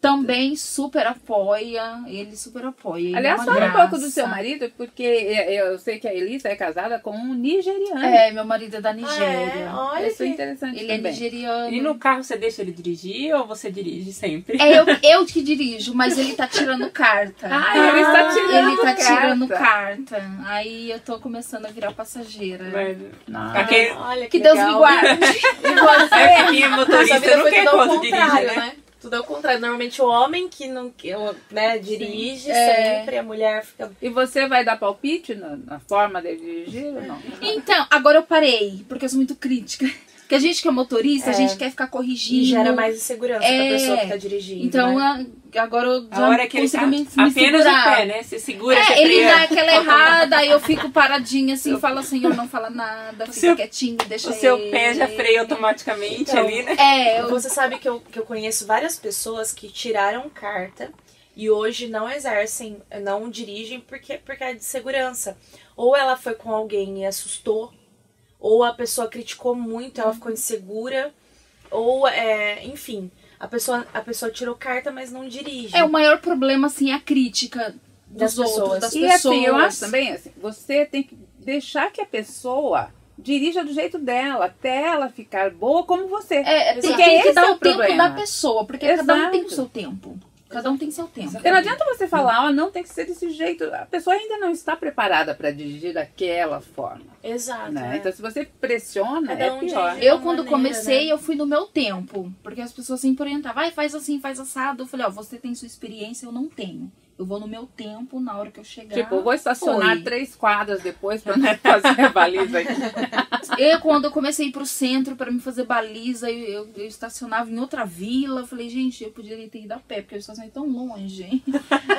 Também super apoia. Ele super apoia. Ele Aliás, é fala um pouco do seu marido, porque eu sei que a Elisa é casada com um nigeriano. É, meu marido é da Ah, é? Nigéria. Olha Isso é que... interessante Ele é também. nigeriano. E no carro você deixa ele dirigir ou você dirige sempre? É eu, eu que dirijo, mas ele tá tirando carta. Ah, ele está tirando Ele tá carta. tirando carta. Aí eu tô começando a virar passageira. Mas- Não. Aquele- Olha Que Deus legal. me guarde. E você? É que é motorista vida não foi quer dirige, contrário, né? né? Tudo ao contrário. Normalmente o homem que não que, né, dirige É. sempre, a mulher fica. E você vai dar palpite na, na forma de dirigir ou não? Então, agora eu parei, porque eu sou muito crítica. Porque a gente que é motorista, a É. gente quer ficar corrigindo. E gera mais insegurança É. pra pessoa que tá dirigindo. Então, né? a- agora eu já A hora que ele tá me, me apenas segurar. o pé, né? Você segura, você É, ele dá aquela errada, aí eu fico paradinha assim, fala, senhor, não fala nada, fica seu- quietinho, deixa O seu ele. pé já freia automaticamente Então, ali, né? É, eu, Você sabe que eu, que eu conheço várias pessoas que tiraram carta e hoje não exercem, não dirigem porque, porque é de segurança. Ou ela foi com alguém e assustou, ou a pessoa criticou muito, ela ficou insegura, ou, é, enfim, a pessoa, a pessoa tirou carta, mas não dirige. é o maior problema, assim, a crítica Das dos outros, pessoas. das E pessoas. assim, eu acho também, assim, você tem que deixar que a pessoa dirija do jeito dela, até ela ficar boa como você. É, tem, Exato. tem que Esse dar é o o tempo problema. da pessoa, porque cada um tem o Exato. seu tempo. Cada um tem seu tempo. Porque não adianta você falar, ó, não tem que ser desse jeito. A pessoa ainda não está preparada para dirigir daquela forma. Exato. Né? é. Então, se você pressiona, Cada é um pior. Eu, quando maneira, comecei, né? eu fui no meu tempo. Porque as pessoas sempre orientavam, vai, faz assim, faz assado. Eu falei, ó, você tem sua experiência, eu não tenho. Eu vou no meu tempo, na hora que eu chegar. Tipo, eu vou estacionar foi. três quadras depois para não fazer a baliza aqui. Eu, quando eu comecei a ir pro centro pra me fazer baliza, eu, eu, eu estacionava em outra vila. Eu falei, gente, eu poderia ter ido a pé, porque eu estacionei tão longe.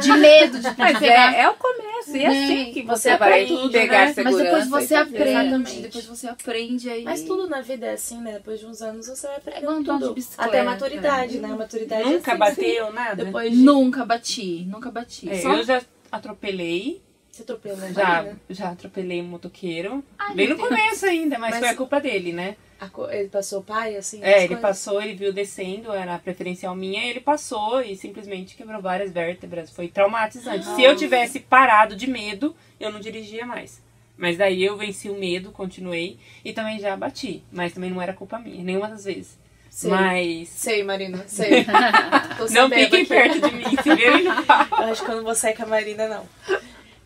De medo de Mas pegar. é, é o começo, e é Né? assim que você, Você vai aprende, pegar né? segurança. Mas depois você aprende. Exatamente. Depois você aprende aí. Mas tudo na vida é assim, né? Depois de uns anos você vai aprendendo de tudo. Até a maturidade, né? A maturidade é Nunca assim, bateu, nada? Depois de... Nunca bati, nunca bati. É, Só- eu já atropelei, Você atropelou, né? já, Marina? já atropelei um motoqueiro. Ai, Bem meu no começo ainda, mas, Mas- foi a culpa dele, né? A co- Ele passou o pai, assim? as É, ele coisas? passou, ele viu descendo, era preferencial minha, e ele passou e simplesmente quebrou várias vértebras. Foi traumatizante. Se eu tivesse parado de medo, eu não dirigia mais. Mas daí eu venci o medo, continuei e também já bati. Mas também não era culpa minha, nenhuma das vezes. Sei. Mas. Sei, Marina, sei. Não fiquem perto de mim, se no. Eu acho que eu não vou sair com a Marina, não.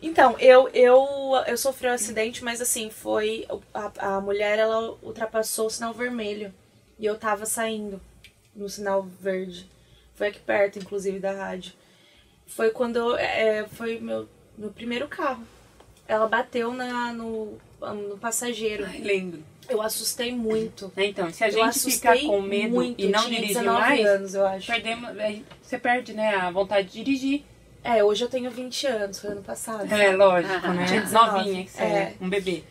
Então, eu, eu, eu sofri um acidente, mas assim, foi. A, a mulher, ela ultrapassou o sinal vermelho. E eu tava saindo no sinal verde. Foi aqui perto, inclusive, da rádio. Foi quando eu, é, foi meu, meu primeiro carro. Ela bateu na, no, no passageiro. Ai, lembro. Eu assustei muito. Então, se a gente ficar com medo muito. e não dirigir 19 mais, anos, eu acho. perdemos, aí você perde, né, a vontade de dirigir. É, hoje eu tenho 20 anos, foi ano passado. É, lógico, Ah, né? tinha 19. Novinha que você É. é, um bebê.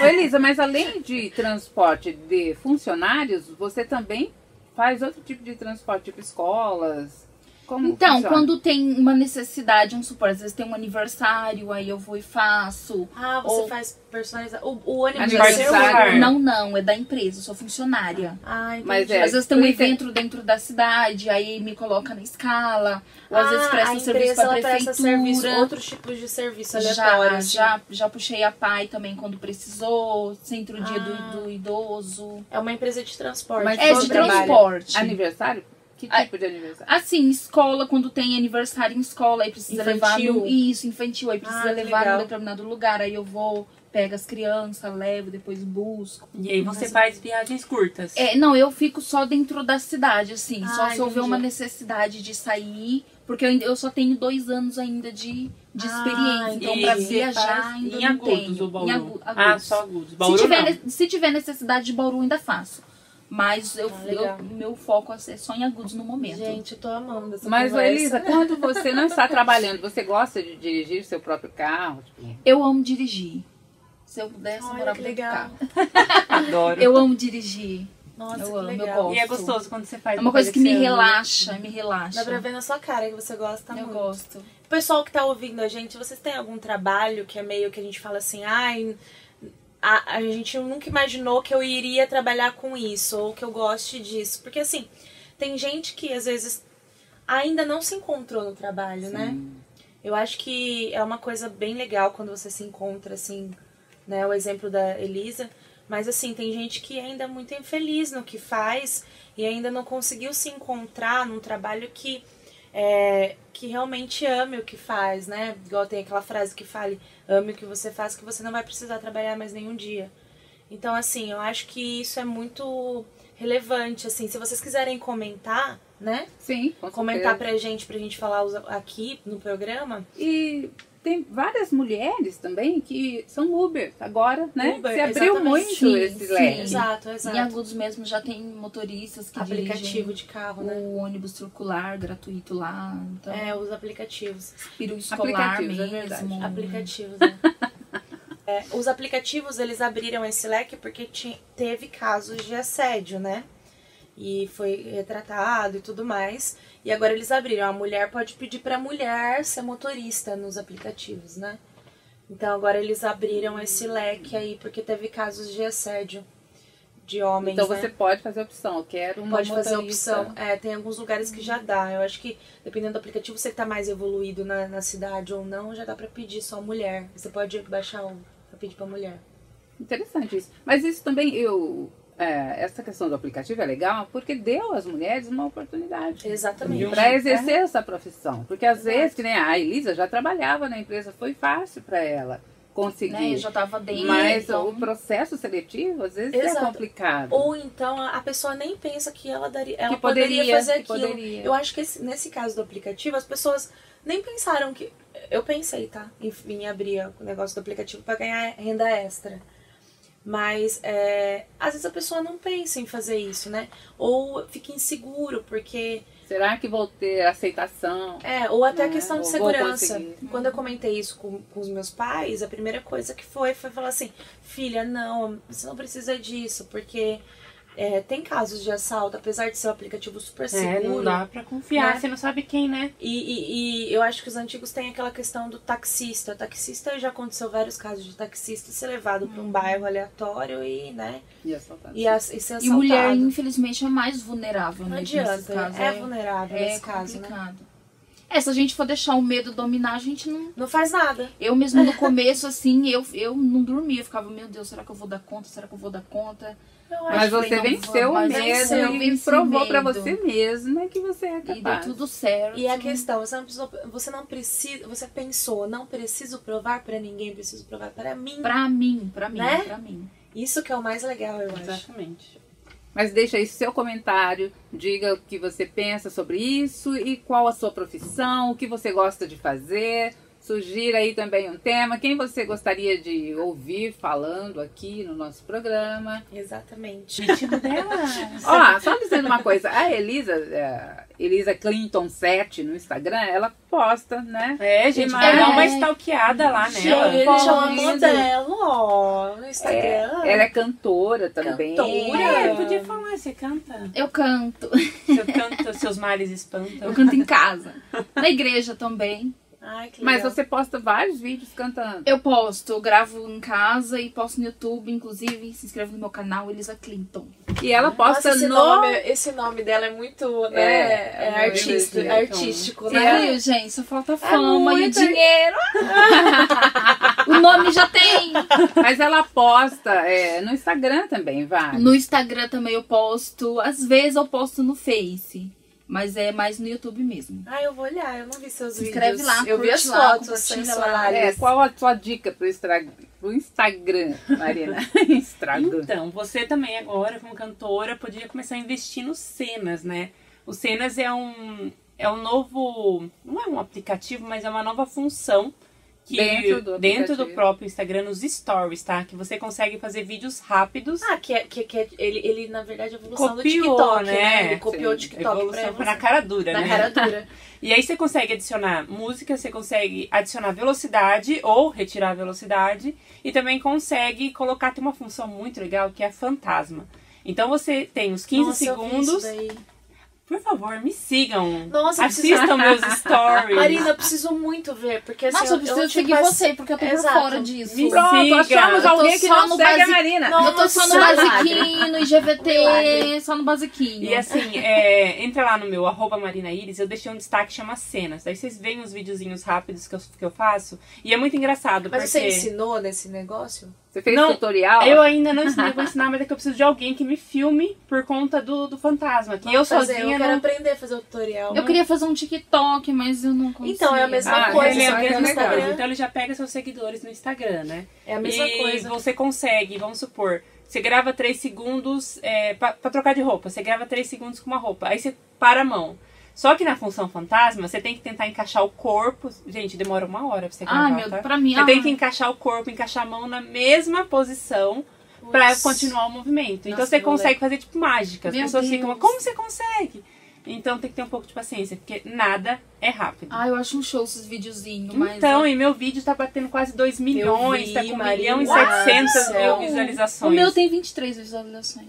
Ô, Elisa, mas além de transporte de funcionários, você também faz outro tipo de transporte, tipo escolas? Como Então, funciona? quando tem uma necessidade, um suporte, às vezes tem um aniversário, aí eu vou e faço. Ah, você Ou- faz personalizado. O, o ônibus é? Aniversário. Não, não, é da empresa, eu sou funcionária. Ah, entendi. Mas é, Às vezes tem um evento dentro da cidade, aí me coloca na escala, ou às Ah, vezes presta a serviço empresa, pra ela presta serviço, prefeitura. outros tipos de serviço Já, aleatório. assim. já, já puxei a pai também quando precisou, centro dia Ah. do, do idoso. É uma empresa de transporte. Mas É de trabalho. transporte. Aniversário? Que tipo de aniversário? Assim, escola, quando tem aniversário em escola, aí precisa Infantil. levar no. Isso, infantil, aí precisa Ah, levar legal. num determinado lugar. Aí eu vou, pego as crianças, levo, depois busco. E aí você faz viagens curtas. É, não, eu fico só dentro da cidade, assim. só Ah, se houver uma necessidade de sair. Porque eu, eu só tenho dois anos ainda de, de Ah, experiência. Então, pra viajar ainda em não agudos tenho. Bauru? Em agu- Ah, agudos. só agudos. Bauru se, tiver, não. se tiver necessidade de Bauru, ainda faço. Mas eu, Ah, eu- meu foco é só em agudos no momento. Gente, eu tô amando essa Mas, conversa. Elisa, quando você não está trabalhando, você gosta de dirigir seu próprio carro? Tipo, Eu amo dirigir. Se eu pudesse Olha morar que legal. carro. Adoro. Eu amo dirigir. Nossa, Eu que amo, eu legal. gosto. E é gostoso quando você faz É uma coisa que me ama, relaxa, me relaxa. Dá pra ver na sua cara que você gosta Eu muito. gosto. O pessoal que tá ouvindo a gente, vocês têm algum trabalho que é meio que a gente fala assim, ai, a, a gente nunca imaginou que eu iria trabalhar com isso, ou que eu goste disso. Porque assim, tem gente que às vezes ainda não se encontrou no trabalho, né? Eu acho que é uma coisa bem legal quando você se encontra, assim, né? O exemplo da Elisa. Mas assim, tem gente que ainda é muito infeliz no que faz e ainda não conseguiu se encontrar num trabalho que é, que realmente ame o que faz, né? Igual tem aquela frase que fale, ame o que você faz, que você não vai precisar trabalhar mais nenhum dia. Então, assim, eu acho que isso é muito relevante, assim. Se vocês quiserem comentar, né? sim, com Comentar certeza. pra gente, pra gente falar aqui no programa. E tem várias mulheres também que são Uber agora, né? Uber, Se abriu exatamente. muito Sim, esse sim. leque. Exato, Em exato. Agudos mesmo já tem motoristas que Aplicativo de carro, né? o ônibus circular gratuito lá. Então, É, os aplicativos. peru escolar Aplicativos, é mesmo. verdade. Aplicativos, né? É, os aplicativos, eles abriram esse leque porque teve casos de assédio, né? E foi retratado e tudo mais. E agora eles abriram. A mulher pode pedir pra mulher ser motorista nos aplicativos, né? Então agora eles abriram esse leque aí porque teve casos de assédio de homens, Então né? você pode fazer a opção, eu quero uma Pode fazer a motorista. opção. É, tem alguns lugares que já dá. Eu acho que, dependendo do aplicativo, você tá mais evoluído na, na cidade ou não, já dá pra pedir só mulher. Você pode baixar um pra pedir pra mulher. Interessante isso. Mas isso também, eu. É, essa questão do aplicativo é legal porque deu às mulheres uma oportunidade. Exatamente. Para exercer essa profissão. Porque às vezes, que nem a Elisa já trabalhava na empresa, foi fácil para ela conseguir. né, já tava dentro. Mas então, o processo seletivo, às vezes, Exato. é complicado. Ou então a pessoa nem pensa que ela daria, ela Que poderia, poderia fazer que aquilo. poderia. Eu acho que esse- nesse caso do aplicativo, as pessoas nem pensaram que. Eu pensei, tá? Em, em abrir o negócio do aplicativo pra ganhar renda extra. Mas é, às vezes a pessoa não pensa em fazer isso, né? Ou fica inseguro, porque. Será que vou ter aceitação? É, ou até a Né? questão de segurança. Quando eu comentei isso com, com os meus pais, a primeira coisa que foi foi falar assim: filha, não, você não precisa disso, porque é, tem casos de assalto, apesar de ser um aplicativo super É, seguro. não dá pra confiar, né? você não sabe quem, né? E, e- e eu acho que os antigos têm aquela questão do taxista. O taxista já aconteceu vários casos de taxista ser levado para um bairro aleatório e, né, E assaltado. e, as- e ser E assaltado. mulher, infelizmente, é mais vulnerável não mesmo nesses adianta, casos. é, vulnerável é nesse caso, né? complicado. É, se a gente for deixar o medo dominar, a gente não. Não faz nada. Eu mesmo no começo, assim, eu, eu não dormia. Eu ficava, meu Deus, será que eu vou dar conta? Será que eu vou dar conta? Mas você venceu o medo e provou pra medo. você mesma que você é E deu capaz. tudo certo. E a questão, você não, precisou, você não precisa, você pensou, não preciso provar pra ninguém, preciso provar para mim. Pra mim, pra mim, Né? pra mim. Isso que é o mais legal, eu acho. Exatamente. Mas deixa aí seu comentário, diga o que você pensa sobre isso e qual a sua profissão, o que você gosta de fazer. Sugira aí também um tema, quem você gostaria de ouvir falando aqui no nosso programa. Exatamente. Ritmo delas. Ó, só dizendo uma coisa, a Elisa, é, Elisa Clinton 7 no Instagram, ela posta, né? É, gente, vai dar uma stalkeada lá Gente, ele Pode. chama modelo, ó, no É, Instagram. ela é cantora também. Cantora. É, podia falar, você canta. Eu canto. Você canta, seus males espantam. Eu canto em casa. Na igreja também. Ai, que Mas legal. você posta vários vídeos cantando. Eu posto, eu gravo em casa e posto no YouTube, inclusive. Se inscreve no meu canal, Elisa Clinton. E ela posta Nossa, esse, no. nome, esse nome dela é muito, né, É, é, é artista, legal. artístico, né? Viu, gente? Só falta fama e dinheiro. o nome já tem. Mas ela posta é, no Instagram também, vai. No Instagram também eu posto. Às vezes eu posto no Face. Mas é mais no YouTube mesmo. Ah, eu vou olhar, eu não vi seus Se inscreve vídeos. lá, eu vi as lá, fotos sensuais. É, qual a sua dica pro, pro Instagram, Marina? Instagram. Então, você também agora, como cantora, podia começar a investir nos Cenas, né? O Cenas é um, é um novo. Não é um aplicativo, mas é uma nova função que Dentro do dentro do próprio Instagram, nos stories, tá? Que você consegue fazer vídeos rápidos. Ah, que, é, que, que é- ele, ele, na verdade, é a evolução do Copiou, TikTok, né? né? Ele copiou o Sim, TikTok pra Evolução evolução. na cara dura, Na né? cara dura. E aí você consegue adicionar música, você consegue adicionar velocidade ou retirar a velocidade e também consegue colocar tem uma função muito legal que é a fantasma. Então você tem os 15 Nossa, segundos. Por favor, me sigam. Nossa, eu Assistam meus stories. Marina, eu preciso muito ver, porque assim, Nossa, eu eu, preciso não seguir você, porque eu tô por Exato. fora disso. Me Pronto, siga. achamos Eu alguém que só não no segue a Marina. Não. Eu tô só no basiquinho, no IGVT, só no basiquinho. E assim, é, entra lá no meu arroba Marina Iris, eu deixei um destaque que chama cenas. Daí vocês veem uns videozinhos rápidos que eu, que eu faço. E é muito engraçado, Mas porque... você ensinou nesse negócio? Você fez Não, tutorial? Eu ainda não ensinei, eu vou ensinar, mas é que eu preciso de alguém que me filme por conta do, do fantasma. Que eu fazer, sozinha Eu quero não... aprender a fazer o tutorial. Eu queria fazer um TikTok, mas eu não consigo. Então, é a mesma Ah, coisa, ele é só a que mesma no. Instagram Então ele já pega seus seguidores no Instagram, né? é a mesma e coisa. você consegue, vamos supor, você grava 3 segundos é, pra, pra trocar de roupa. Você grava 3 segundos com uma roupa. Aí você para a mão. Só que na função fantasma, você tem que tentar encaixar o corpo. Gente, demora uma hora pra você gravar, Ai, meu, tá? pra mim, Você ah, tem que encaixar o corpo, encaixar a mão na mesma posição pra Putz. continuar o movimento. Então Nossa, você vou consegue fazer tipo mágica. As Meu pessoas Deus. ficam, como você consegue? Então tem que ter um pouco de paciência, porque nada é rápido. Ah, eu acho um show esses videozinhos, mas. Então, e meu vídeo tá batendo quase 2 milhões, vi, tá com 1 Maria milhão e do 700 céu. mil visualizações. o meu tem 23 visualizações.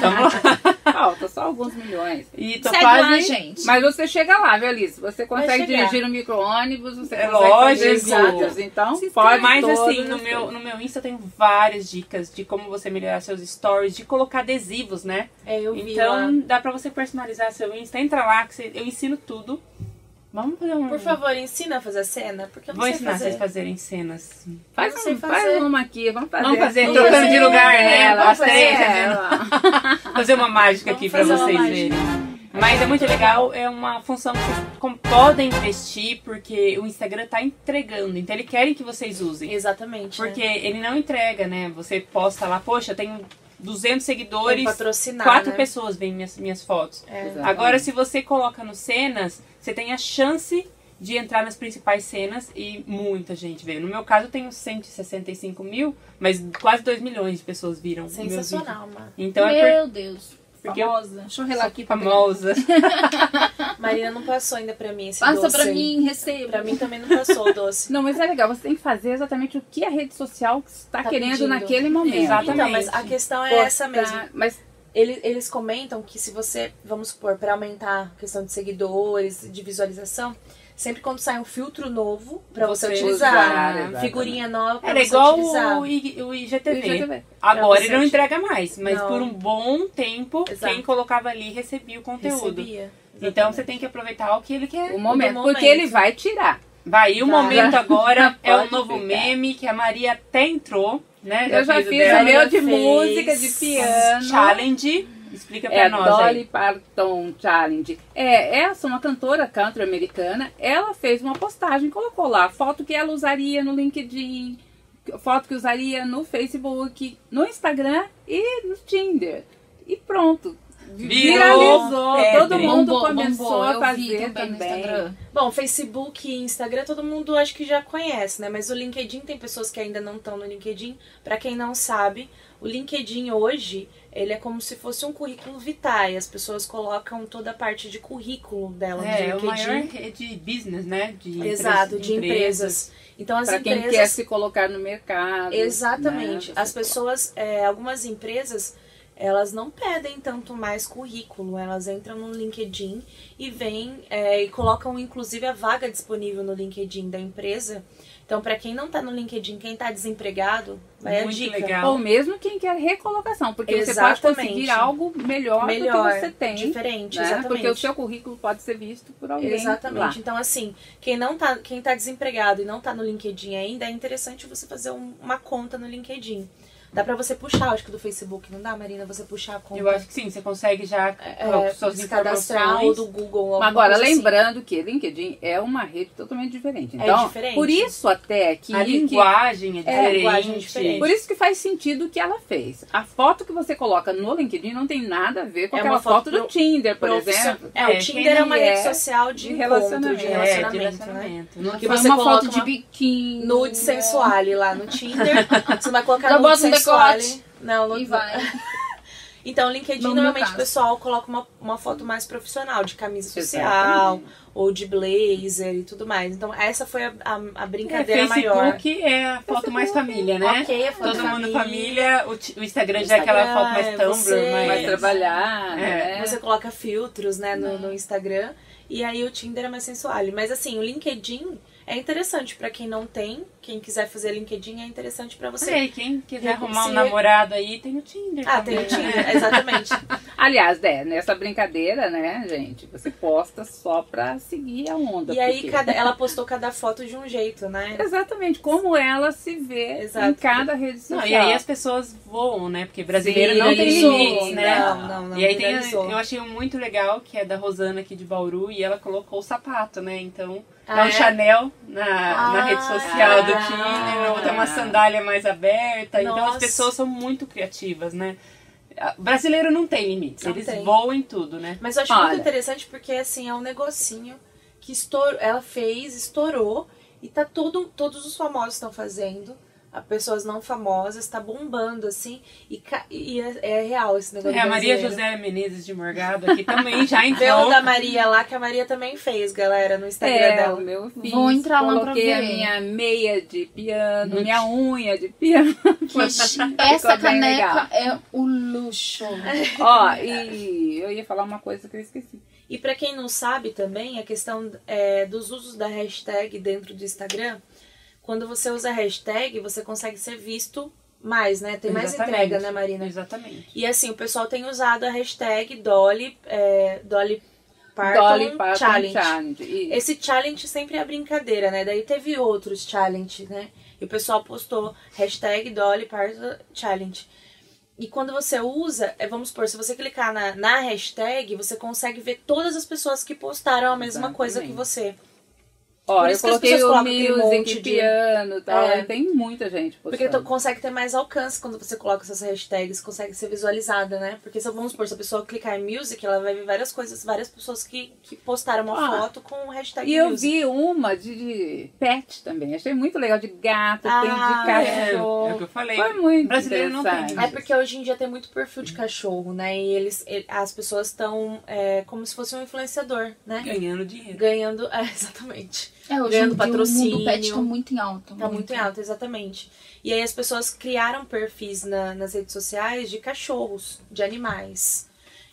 Lá. Falta só alguns milhões. E tô Segue quase... lá, gente. Mas você chega lá, viu, Alice? Você consegue dirigir um micro-ônibus, você É consegue fazer lógico. Então, Se pode Mas assim, as no meu, no meu Insta eu tenho várias dicas de como você melhorar seus stories, de colocar adesivos, né? É, eu vi Então lá. dá pra você personalizar seu Insta. Entra lá que você- eu ensino tudo. Vamos fazer um. Por favor, ensina a fazer cena, porque eu não Vou sei ensinar fazer. vocês a fazerem cenas. Faz, um, fazer. faz uma aqui, vamos fazer. Vamos fazer, Vamos trocando fazer de lugar, né? ela, As fazer três. Fazer uma mágica aqui Vamos uma vocês verem. Mas é muito legal, é uma função que vocês podem investir, porque o Instagram tá entregando. Então eles querem que vocês usem. Exatamente. Porque né? ele não entrega, né? Você posta lá, poxa, eu tenho 200 Tem seguidores, quatro né? pessoas veem minhas, minhas fotos. É. Agora, se você coloca no cenas, você tem a chance de entrar nas principais cenas e muita gente vê. No meu caso, eu tenho 165 mil, mas quase 2 milhões de pessoas viram. Sensacional, mano. Então é Meu Deus. porque eu- Famosa. Deixa eu relar aqui pra famosa. Marina não passou ainda pra mim esse Passa doce pra mim, receba. Pra mim também não passou o doce. Não, mas é legal, você tem que fazer exatamente o que a rede social está Tá querendo pedindo. naquele momento. Exatamente. Então, mas a questão é Postar- essa mesmo. Mas Eles, eles comentam que se você, vamos supor, pra aumentar a questão de seguidores, de visualização, sempre quando sai um filtro novo pra você, Você utilizar, usar, figurinha nova pra Era você igual utilizar. o, I- o IGTV. IGTV. Agora ele não entrega mais, mas Não. por um bom tempo, Exato. quem colocava ali recebia o conteúdo. Recebia. Então você tem que aproveitar o que ele quer. o momento, momento. porque ele vai tirar. Vai, e o momento agora é o Pode novo ficar. meme que a Maria até entrou, né? Eu já fiz o meu de fez música, de piano. Challenge. Explica pra É a nós Dolly aí. Parton Challenge. É, essa é uma cantora country americana. Ela fez uma postagem, colocou lá foto que ela usaria no LinkedIn, foto que usaria no Facebook, no Instagram e no Tinder. E pronto. Virou Viralizou. febre. Todo mundo Bombou, começou bombou. a fazer também também. no. Bom, Facebook e Instagram todo mundo acho que já conhece, né? Mas o LinkedIn tem pessoas que ainda não estão no LinkedIn. Pra quem não sabe, o LinkedIn hoje, ele é como se fosse um currículo vitae. As pessoas colocam toda a parte de currículo dela É, é no o maior LinkedIn. rede business, né? De Exato, empresas- de empresas. Então as Para quem empresas quer se colocar no mercado. Exatamente. né? As pessoas, é, algumas empresas, elas não pedem tanto mais currículo, elas entram no LinkedIn e vêm é, e colocam inclusive a vaga disponível no LinkedIn da empresa. Então, para quem não tá no LinkedIn, quem tá desempregado, vai a Muito dica. legal. Ou mesmo quem quer recolocação, porque você pode Exatamente. conseguir algo melhor, Melhor, do que você tem. diferente, né? exatamente. Porque o seu currículo pode ser visto por alguém. Exatamente. lá. Então, assim, quem não tá, quem tá desempregado e não tá no LinkedIn ainda, é interessante você fazer um- uma conta no LinkedIn. Dá pra você puxar, acho que do Facebook, não dá, Marina? Você puxar a conta. Eu acho que sim, você consegue já é, suas se cadastrar ou informações. do Google. alguma Agora, coisa assim. lembrando que LinkedIn é uma rede totalmente diferente. É Então, diferente. por isso até que, A que- linguagem é É, a linguagem é diferente. por isso que faz sentido o que ela fez. A foto que você coloca no LinkedIn não tem nada a ver com É aquela foto foto do Tinder, por exemplo. É, É, o Tinder é uma rede é social de, de encontro, relacionamento. de É, de relacionamento, né? relacionamento. Que Põe você uma foto de biquíni. Nude sensuale lá no Tinder. Você vai colocar nude decote. Não, no, E vai. Então, o LinkedIn, No normalmente o pessoal coloca uma, uma foto mais profissional, de camisa social, Exatamente. ou de blazer e tudo mais. Então, essa foi a, a, a É, brincadeira maior. Facebook é a foto mais família, né? Ok, a foto Todo mundo família. família, o, o Instagram já é aquela foto mais Tumblr, você, mais... Vai trabalhar, É. né? Você coloca filtros, né, no, no Instagram. E aí o Tinder é mais sensual. Mas assim, o LinkedIn é interessante pra quem não tem. Quem quiser fazer LinkedIn é interessante pra você. Sei, quem quiser arrumar um namorado aí, tem o Tinder Ah, também, tem o Tinder, né? exatamente. Aliás, né, nessa brincadeira, né, gente, você posta só pra seguir a onda. E aí porque- cada, ela postou cada foto de um jeito, né? Exatamente, como ela se vê Exato. em cada rede social. Não, e aí as pessoas voam, né? Porque brasileiro Sim, não tem limites, né? Não, não, não. e aí tem, eu achei muito legal, que é da Rosana aqui de Bauru, e ela colocou o sapato, né? Então, Ah, é um é? Chanel na, na Ah, rede social do ah. Tinder, outra é uma sandália mais aberta. Então as Nossa. pessoas são muito criativas, né? Brasileiro não tem limites, Não eles tem. voam em tudo, né? Mas eu acho Olha. muito interessante porque, assim, é um negocinho que estourou, ela fez, estourou, e tá todo, todos os famosos estão fazendo, a pessoas não famosas, tá bombando, assim, e, e é, é real esse negócio É, a Maria. José Menezes de Morgado aqui também já Vê o entrou. da Maria lá, que a Maria também fez, galera, no Instagram É, o dela. meu eu fiz. Vou entrar lá pra Coloquei a ver. minha meia de piano, minha unha de piano. Que essa caneca é o luxo. Ó, e eu ia falar uma coisa que eu esqueci. E pra quem não sabe também, a questão é, dos usos da hashtag dentro do Instagram, quando você usa hashtag, você consegue ser visto mais, né? Tem mais Exatamente. entrega, né, Marina? Exatamente. E assim, o pessoal tem usado a hashtag Dolly, é, Dolly Parton, Dolly Parton Challenge. Challenge. Esse challenge sempre é brincadeira, né? Daí teve outros challenge, né? E o pessoal postou hashtag Dolly Parton Challenge. E quando você usa, é, vamos supor, se você clicar na, na hashtag, você consegue ver todas as pessoas que postaram a mesma coisa que Exatamente. você. Ó, Por eu coloquei pessoas o colocam aquele monte music, de- piano e tal. É. Tem muita gente Porque postando. tu consegue ter mais alcance quando você coloca essas hashtags, consegue ser visualizada, né? Porque se vamos supor, se a pessoa clicar em music, ela vai ver várias coisas, várias pessoas que, que postaram uma Ah, foto com o hashtag E eu music. vi uma de, de pet também. Achei muito legal. De gato, Ah, tem de É, cachorro. é o que eu falei. Foi muito Brasileiro não tem interessante. É porque hoje em dia tem muito perfil de cachorro, né? E eles, ele- as pessoas estão é, como se fosse um influenciador, né? Ganhando dinheiro. Ganhando. É, exatamente. É, hoje Ganhando o patrocínio. mundo pet tá muito em alta. Tá muito em alta, exatamente. E aí as pessoas criaram perfis na- nas redes sociais de cachorros, de animais.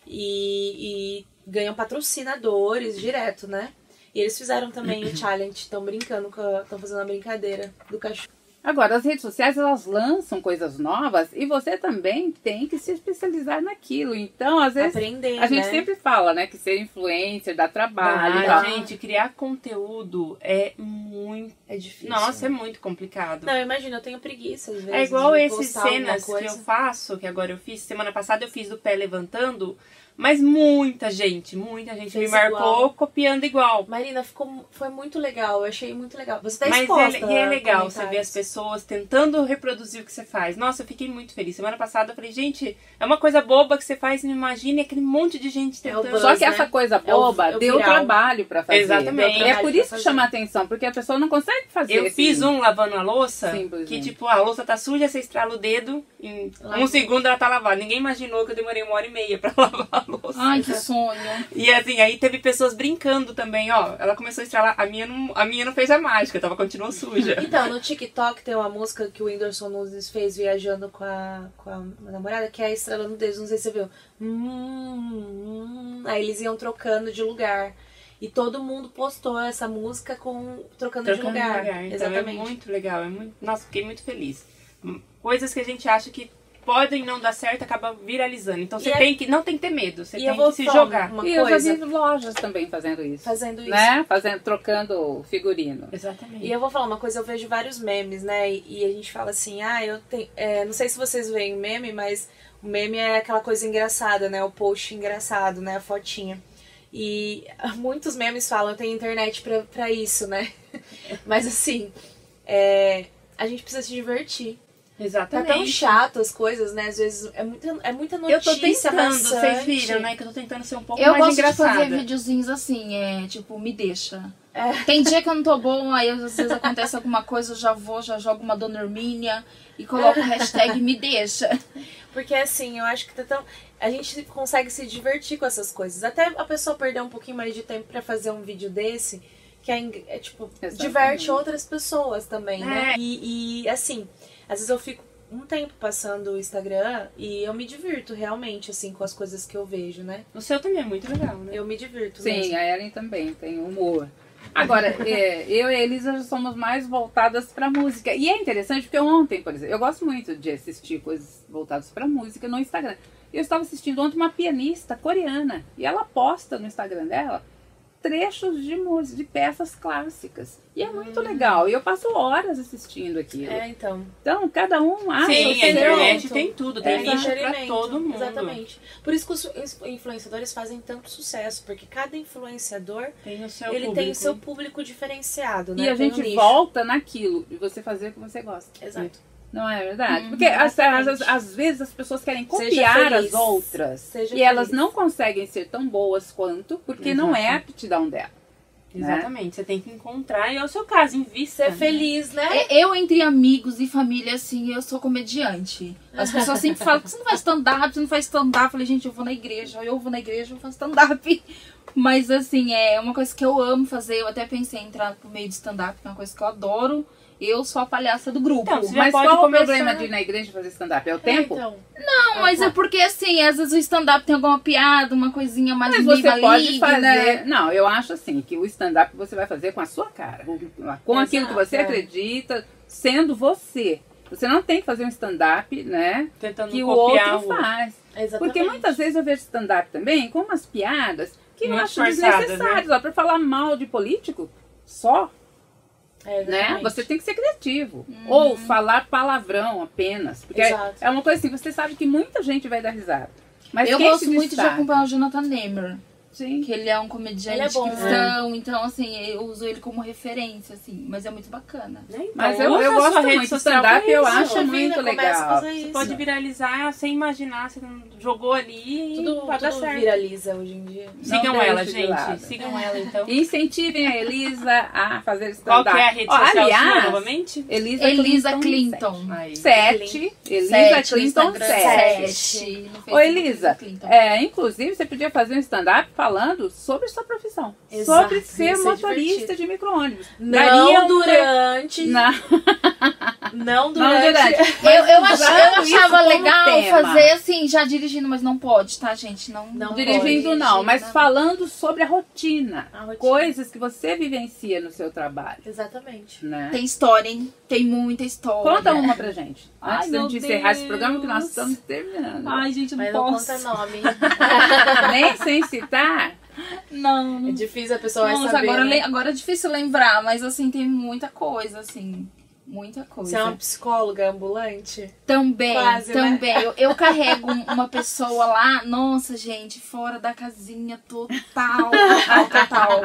E, e ganham patrocinadores direto, né? E eles fizeram também o challenge, estão brincando, estão fazendo a brincadeira do cachorro. Agora, as redes sociais, elas lançam coisas novas e você também tem que se especializar naquilo. Então, às vezes, Aprender, a gente né? sempre fala, né, que ser influencer dá trabalho tal. gente, criar conteúdo é muito. É difícil. Nossa, é muito complicado. Não, imagina, eu tenho preguiça às vezes. É igual de esses postar alguma cenas que eu faço, que agora eu fiz. Semana passada eu fiz do pé levantando, mas muita gente, muita gente Fez me marcou igual. copiando igual. Marina, ficou, foi muito legal, eu achei muito legal. Você tá Mas exposta é, e é a legal você ver as pessoas tentando reproduzir o que você faz. Nossa, eu fiquei muito feliz. Semana passada eu falei, gente, é uma coisa boba que você faz, não imagine aquele monte de gente É tentando. buzz, Só que né? essa coisa É boba é o deu viral. trabalho pra fazer. Exatamente. E é por isso que chama atenção, porque a pessoa não consegue fazer. Eu assim. fiz um lavando a louça, que tipo, a louça tá suja, você estrala o dedo, em Lava. um segundo ela tá lavada. Ninguém imaginou que eu demorei uma hora e meia pra lavar louça. Ai, que sonho. E assim, aí teve pessoas brincando também, ó. Ela começou a estralar, a minha não, a minha não fez a mágica, tava continuou suja. Então, no TikTok tem uma música que o Whindersson Nunes fez viajando com a, com a namorada, que é a Estrela no Deus, não sei se você viu. Hum, hum. Aí eles iam trocando de lugar. E todo mundo postou essa música com trocando, Trocando de lugar. lugar. Então Exatamente. é muito legal, é muito. Nossa, fiquei muito feliz. Hum, Coisas que a gente acha que podem não dar certo, acaba viralizando. Então você E é- tem que. Não tem que ter medo, você E tem que se jogar. uma E eu já coisa, vi lojas também fazendo isso. fazendo isso. Né? Fazendo, trocando figurino. Exatamente. E eu vou falar uma coisa, eu vejo vários memes, né? E, a gente fala assim, ah, eu tenho. é, não sei se vocês veem o meme, mas o meme é aquela coisa engraçada, né? O post engraçado, né? A fotinha. E muitos memes falam, eu tenho internet pra, pra isso, né? mas assim, é, a gente precisa se divertir. Tá Exatamente. tão chato as coisas, né? Às vezes é muita, é muita Eu notícia tô tentando, vocês maçante. viram, né? Que eu tô tentando ser um pouco Eu mais gosto engraçada. de fazer videozinhos assim, é tipo, me deixa. É. Tem dia que eu não tô bom, aí às vezes acontece alguma coisa, eu já vou, já jogo uma Dona Hermínia e coloco hashtag me deixa. Porque assim, eu acho que tá tão... a gente consegue se divertir com essas coisas. Até a pessoa perder um pouquinho mais de tempo pra fazer um vídeo desse, que é, é, tipo, Exatamente. diverte outras pessoas também, né? É. E, e, assim, às vezes eu fico um tempo passando o Instagram e eu me divirto realmente, assim, com as coisas que eu vejo, né? O seu também é muito legal, né? Eu me divirto Sim, mesmo. a Ellen também tem humor. Agora, é, eu e a Elisa já somos mais voltadas pra música. E é interessante porque ontem, por exemplo, eu gosto muito de assistir coisas voltadas pra música no Instagram. Eu estava assistindo ontem uma pianista coreana e ela posta no Instagram dela trechos de música, de peças clássicas. E é muito legal. E eu passo horas assistindo aquilo. É, então. Então, cada um acha Sim, o a internet tem tudo, tem É, nicho pra entretenimento, todo mundo. Exatamente. Por isso que os influenciadores fazem tanto sucesso, porque cada influenciador, Tem o seu ele público. tem o seu público diferenciado, né? E a Tem gente um volta naquilo. E você fazer o que você gosta. Exato. Não é verdade? Porque às, vezes as pessoas querem Seja copiar as outras Seja e elas feliz. não conseguem ser tão boas quanto porque não é a aptidão dela. Exatamente, você tem que encontrar, e é o seu caso, invista. Ser feliz, né? É, Eu, entre amigos e família, assim, eu sou comediante. As pessoas sempre falam que você não faz stand-up, você não faz stand-up. Eu falei, gente, eu vou na igreja, eu vou na igreja, eu faço stand-up. Mas, assim, é uma coisa que eu amo fazer. Eu até pensei em entrar pro meio de stand-up, que é uma coisa que eu adoro. Eu sou a palhaça do grupo. Então, Mas qual começar- o problema de ir na igreja fazer stand-up? É o tempo? então. Não, mas é porque, assim, às vezes o stand-up tem alguma piada, uma coisinha mais Mas você pode maligna. fazer. Não, eu acho assim, que o stand-up você vai fazer com a sua cara. Com aquilo que você é. acredita, sendo você. Você não tem que fazer um stand-up, né? Tentando Que o outro o faz. Exatamente. Porque muitas vezes eu vejo stand-up também com umas piadas que eu Muito acho forçadas, desnecessárias. Ó, pra falar mal de político, só, É, né? Você tem que ser criativo. Ou falar palavrão apenas. Porque é, Exato. é uma coisa assim, você sabe que muita gente vai dar risada. Mas eu gosto muito de acompanhar o Jonathan Neymer. Sim. Que ele é um comediante Ele é bom, né? cristão, então assim, eu uso ele como referência, assim, mas é muito bacana. Né? Então, Mas eu, eu gosto rede muito. social Stand-up pra eu acho muito legal. isso. Pode viralizar sem imaginar, você jogou ali e Tudo, vai dar tudo certo. viraliza hoje em dia. Sigam Não ela, de gente. Sigam ela, então. Incentivem a Elisa a fazer Qual stand-up. que é a rede Ó, social sua, aliás, novamente? Elisa, Elisa Clinton. Clinton. Sete. Elisa Sete Clinton Instagram, 7. sete Ô, Elisa, é, inclusive você podia fazer um stand-up falando sobre sua profissão. Exato, sobre ser motorista divertido. de micro-ônibus. Não Daria um- durante. Na- Não Não durante. durante. Eu, eu, achava legal tema. fazer assim, já dirigindo, mas não pode, tá, gente? Não, Não Dirigindo pode, não, mas não. falando sobre a rotina. A rotina. Coisas que você vivencia no seu trabalho. Exatamente. Né? Tem história, hein? Tem muita história. Conta uma pra gente. Ai, Antes da meu gente encerrar esse programa, que nós estamos terminando. Ai, gente, eu não Mas não posso. conta nome. Nem sem citar. Não, não É difícil a pessoa Nossa, saber. agora, né? agora é difícil lembrar, mas assim, tem muita coisa, assim. Muita coisa. Você é uma psicóloga ambulante? Também, Quase, né? também. Eu, eu carrego um- uma pessoa lá, nossa, gente, fora da casinha total, total, total.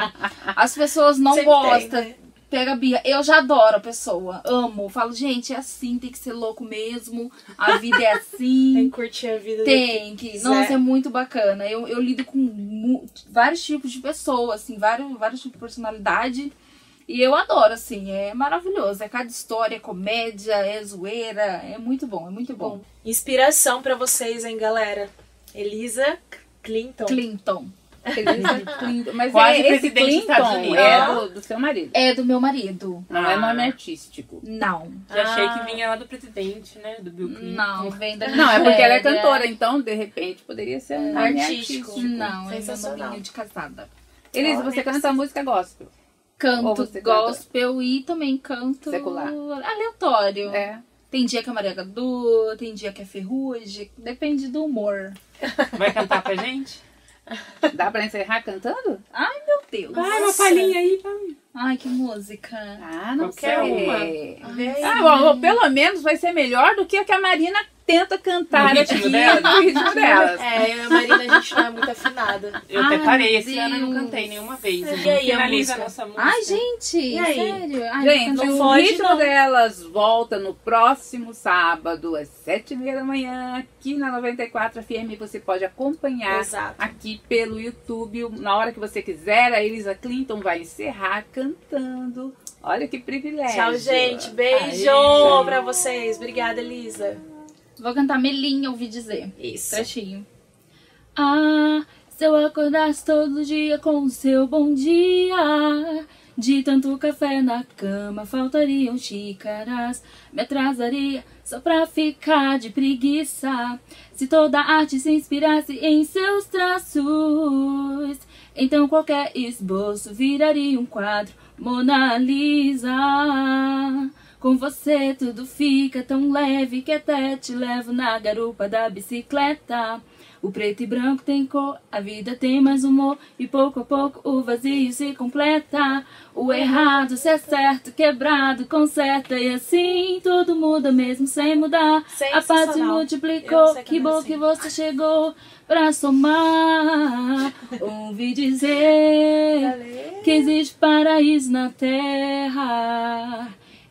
As pessoas não Sempre gostam. tem, né? Pega a Bia. Eu já adoro a pessoa. Amo. Falo, gente, é assim, tem que ser louco mesmo. A vida é Tem assim. que curtir a vida. Tem que. quiser. Nossa, é muito bacana. Eu, eu lido com vários tipos de pessoas, assim, vários, vários tipos de personalidade. E eu adoro, assim, é maravilhoso. É cada história, é comédia, é zoeira. É muito bom, é muito bom. Bom, inspiração pra vocês, hein, galera? Elisa Clinton. Clinton. Elisa Clinton. Mas Quase é, esse presidente dos Estados Clinton Unidos. é Não. do, do seu marido. É do meu marido. Não é Ah. nome artístico. Não. Já achei Ah. que vinha lá do presidente, né? Do Bill Clinton. Não, vem da Não, é porque ela é cantora, então de repente poderia ser um nome Artístico. artístico. Não, é meu Sensacional. nominho de casada. Elisa, Olha, você canta precisa- música gospel. Canto você canta- gospel e também canto Secular. aleatório. É. Tem dia que é Maria Gadu, tem dia que é Ferrugem, depende do humor. Vai cantar pra gente? Dá pra encerrar cantando? Ai, meu Deus. Vai, uma palhinha aí. Ai, que música. Ah, não Qualquer sei. Vê aí. Ah, bom, pelo menos vai ser melhor do que a que a Marina tenta cantar No aqui ritmo dela? no ritmo delas. É, eu e a Marina, a gente não é muito afinada. Eu até Ai, parei esse ano e não cantei nenhuma vez. E aí, Finaliza a música? nossa música. Ai, gente, E aí? sério? Ai, Gente, o ritmo não. delas volta no próximo sábado, às sete e meia da manhã, aqui na 94 FM. Você pode acompanhar Exato. aqui pelo YouTube. Na hora que você quiser, a Elisa Clinton vai encerrar cantando. Olha que privilégio. Tchau, gente. Beijo Aí, pra vocês. Obrigada, Elisa. Vou cantar Melinha, ouvi dizer. Isso. Trechinho. Ah, se eu acordasse todo dia com o seu bom dia. De tanto café na cama, faltariam xícaras. Me atrasaria só pra ficar de preguiça. Se toda arte se inspirasse em seus traços, então qualquer esboço viraria um quadro Mona Lisa. Com você tudo fica tão leve que até te levo na garupa da bicicleta. O preto e branco tem cor, a vida tem mais humor e pouco a pouco o vazio se completa. O errado se é certo, quebrado conserta e assim tudo muda mesmo sem mudar. A paz se multiplicou, que bom assim. que você chegou pra somar. Ouvi dizer que existe paraíso na terra.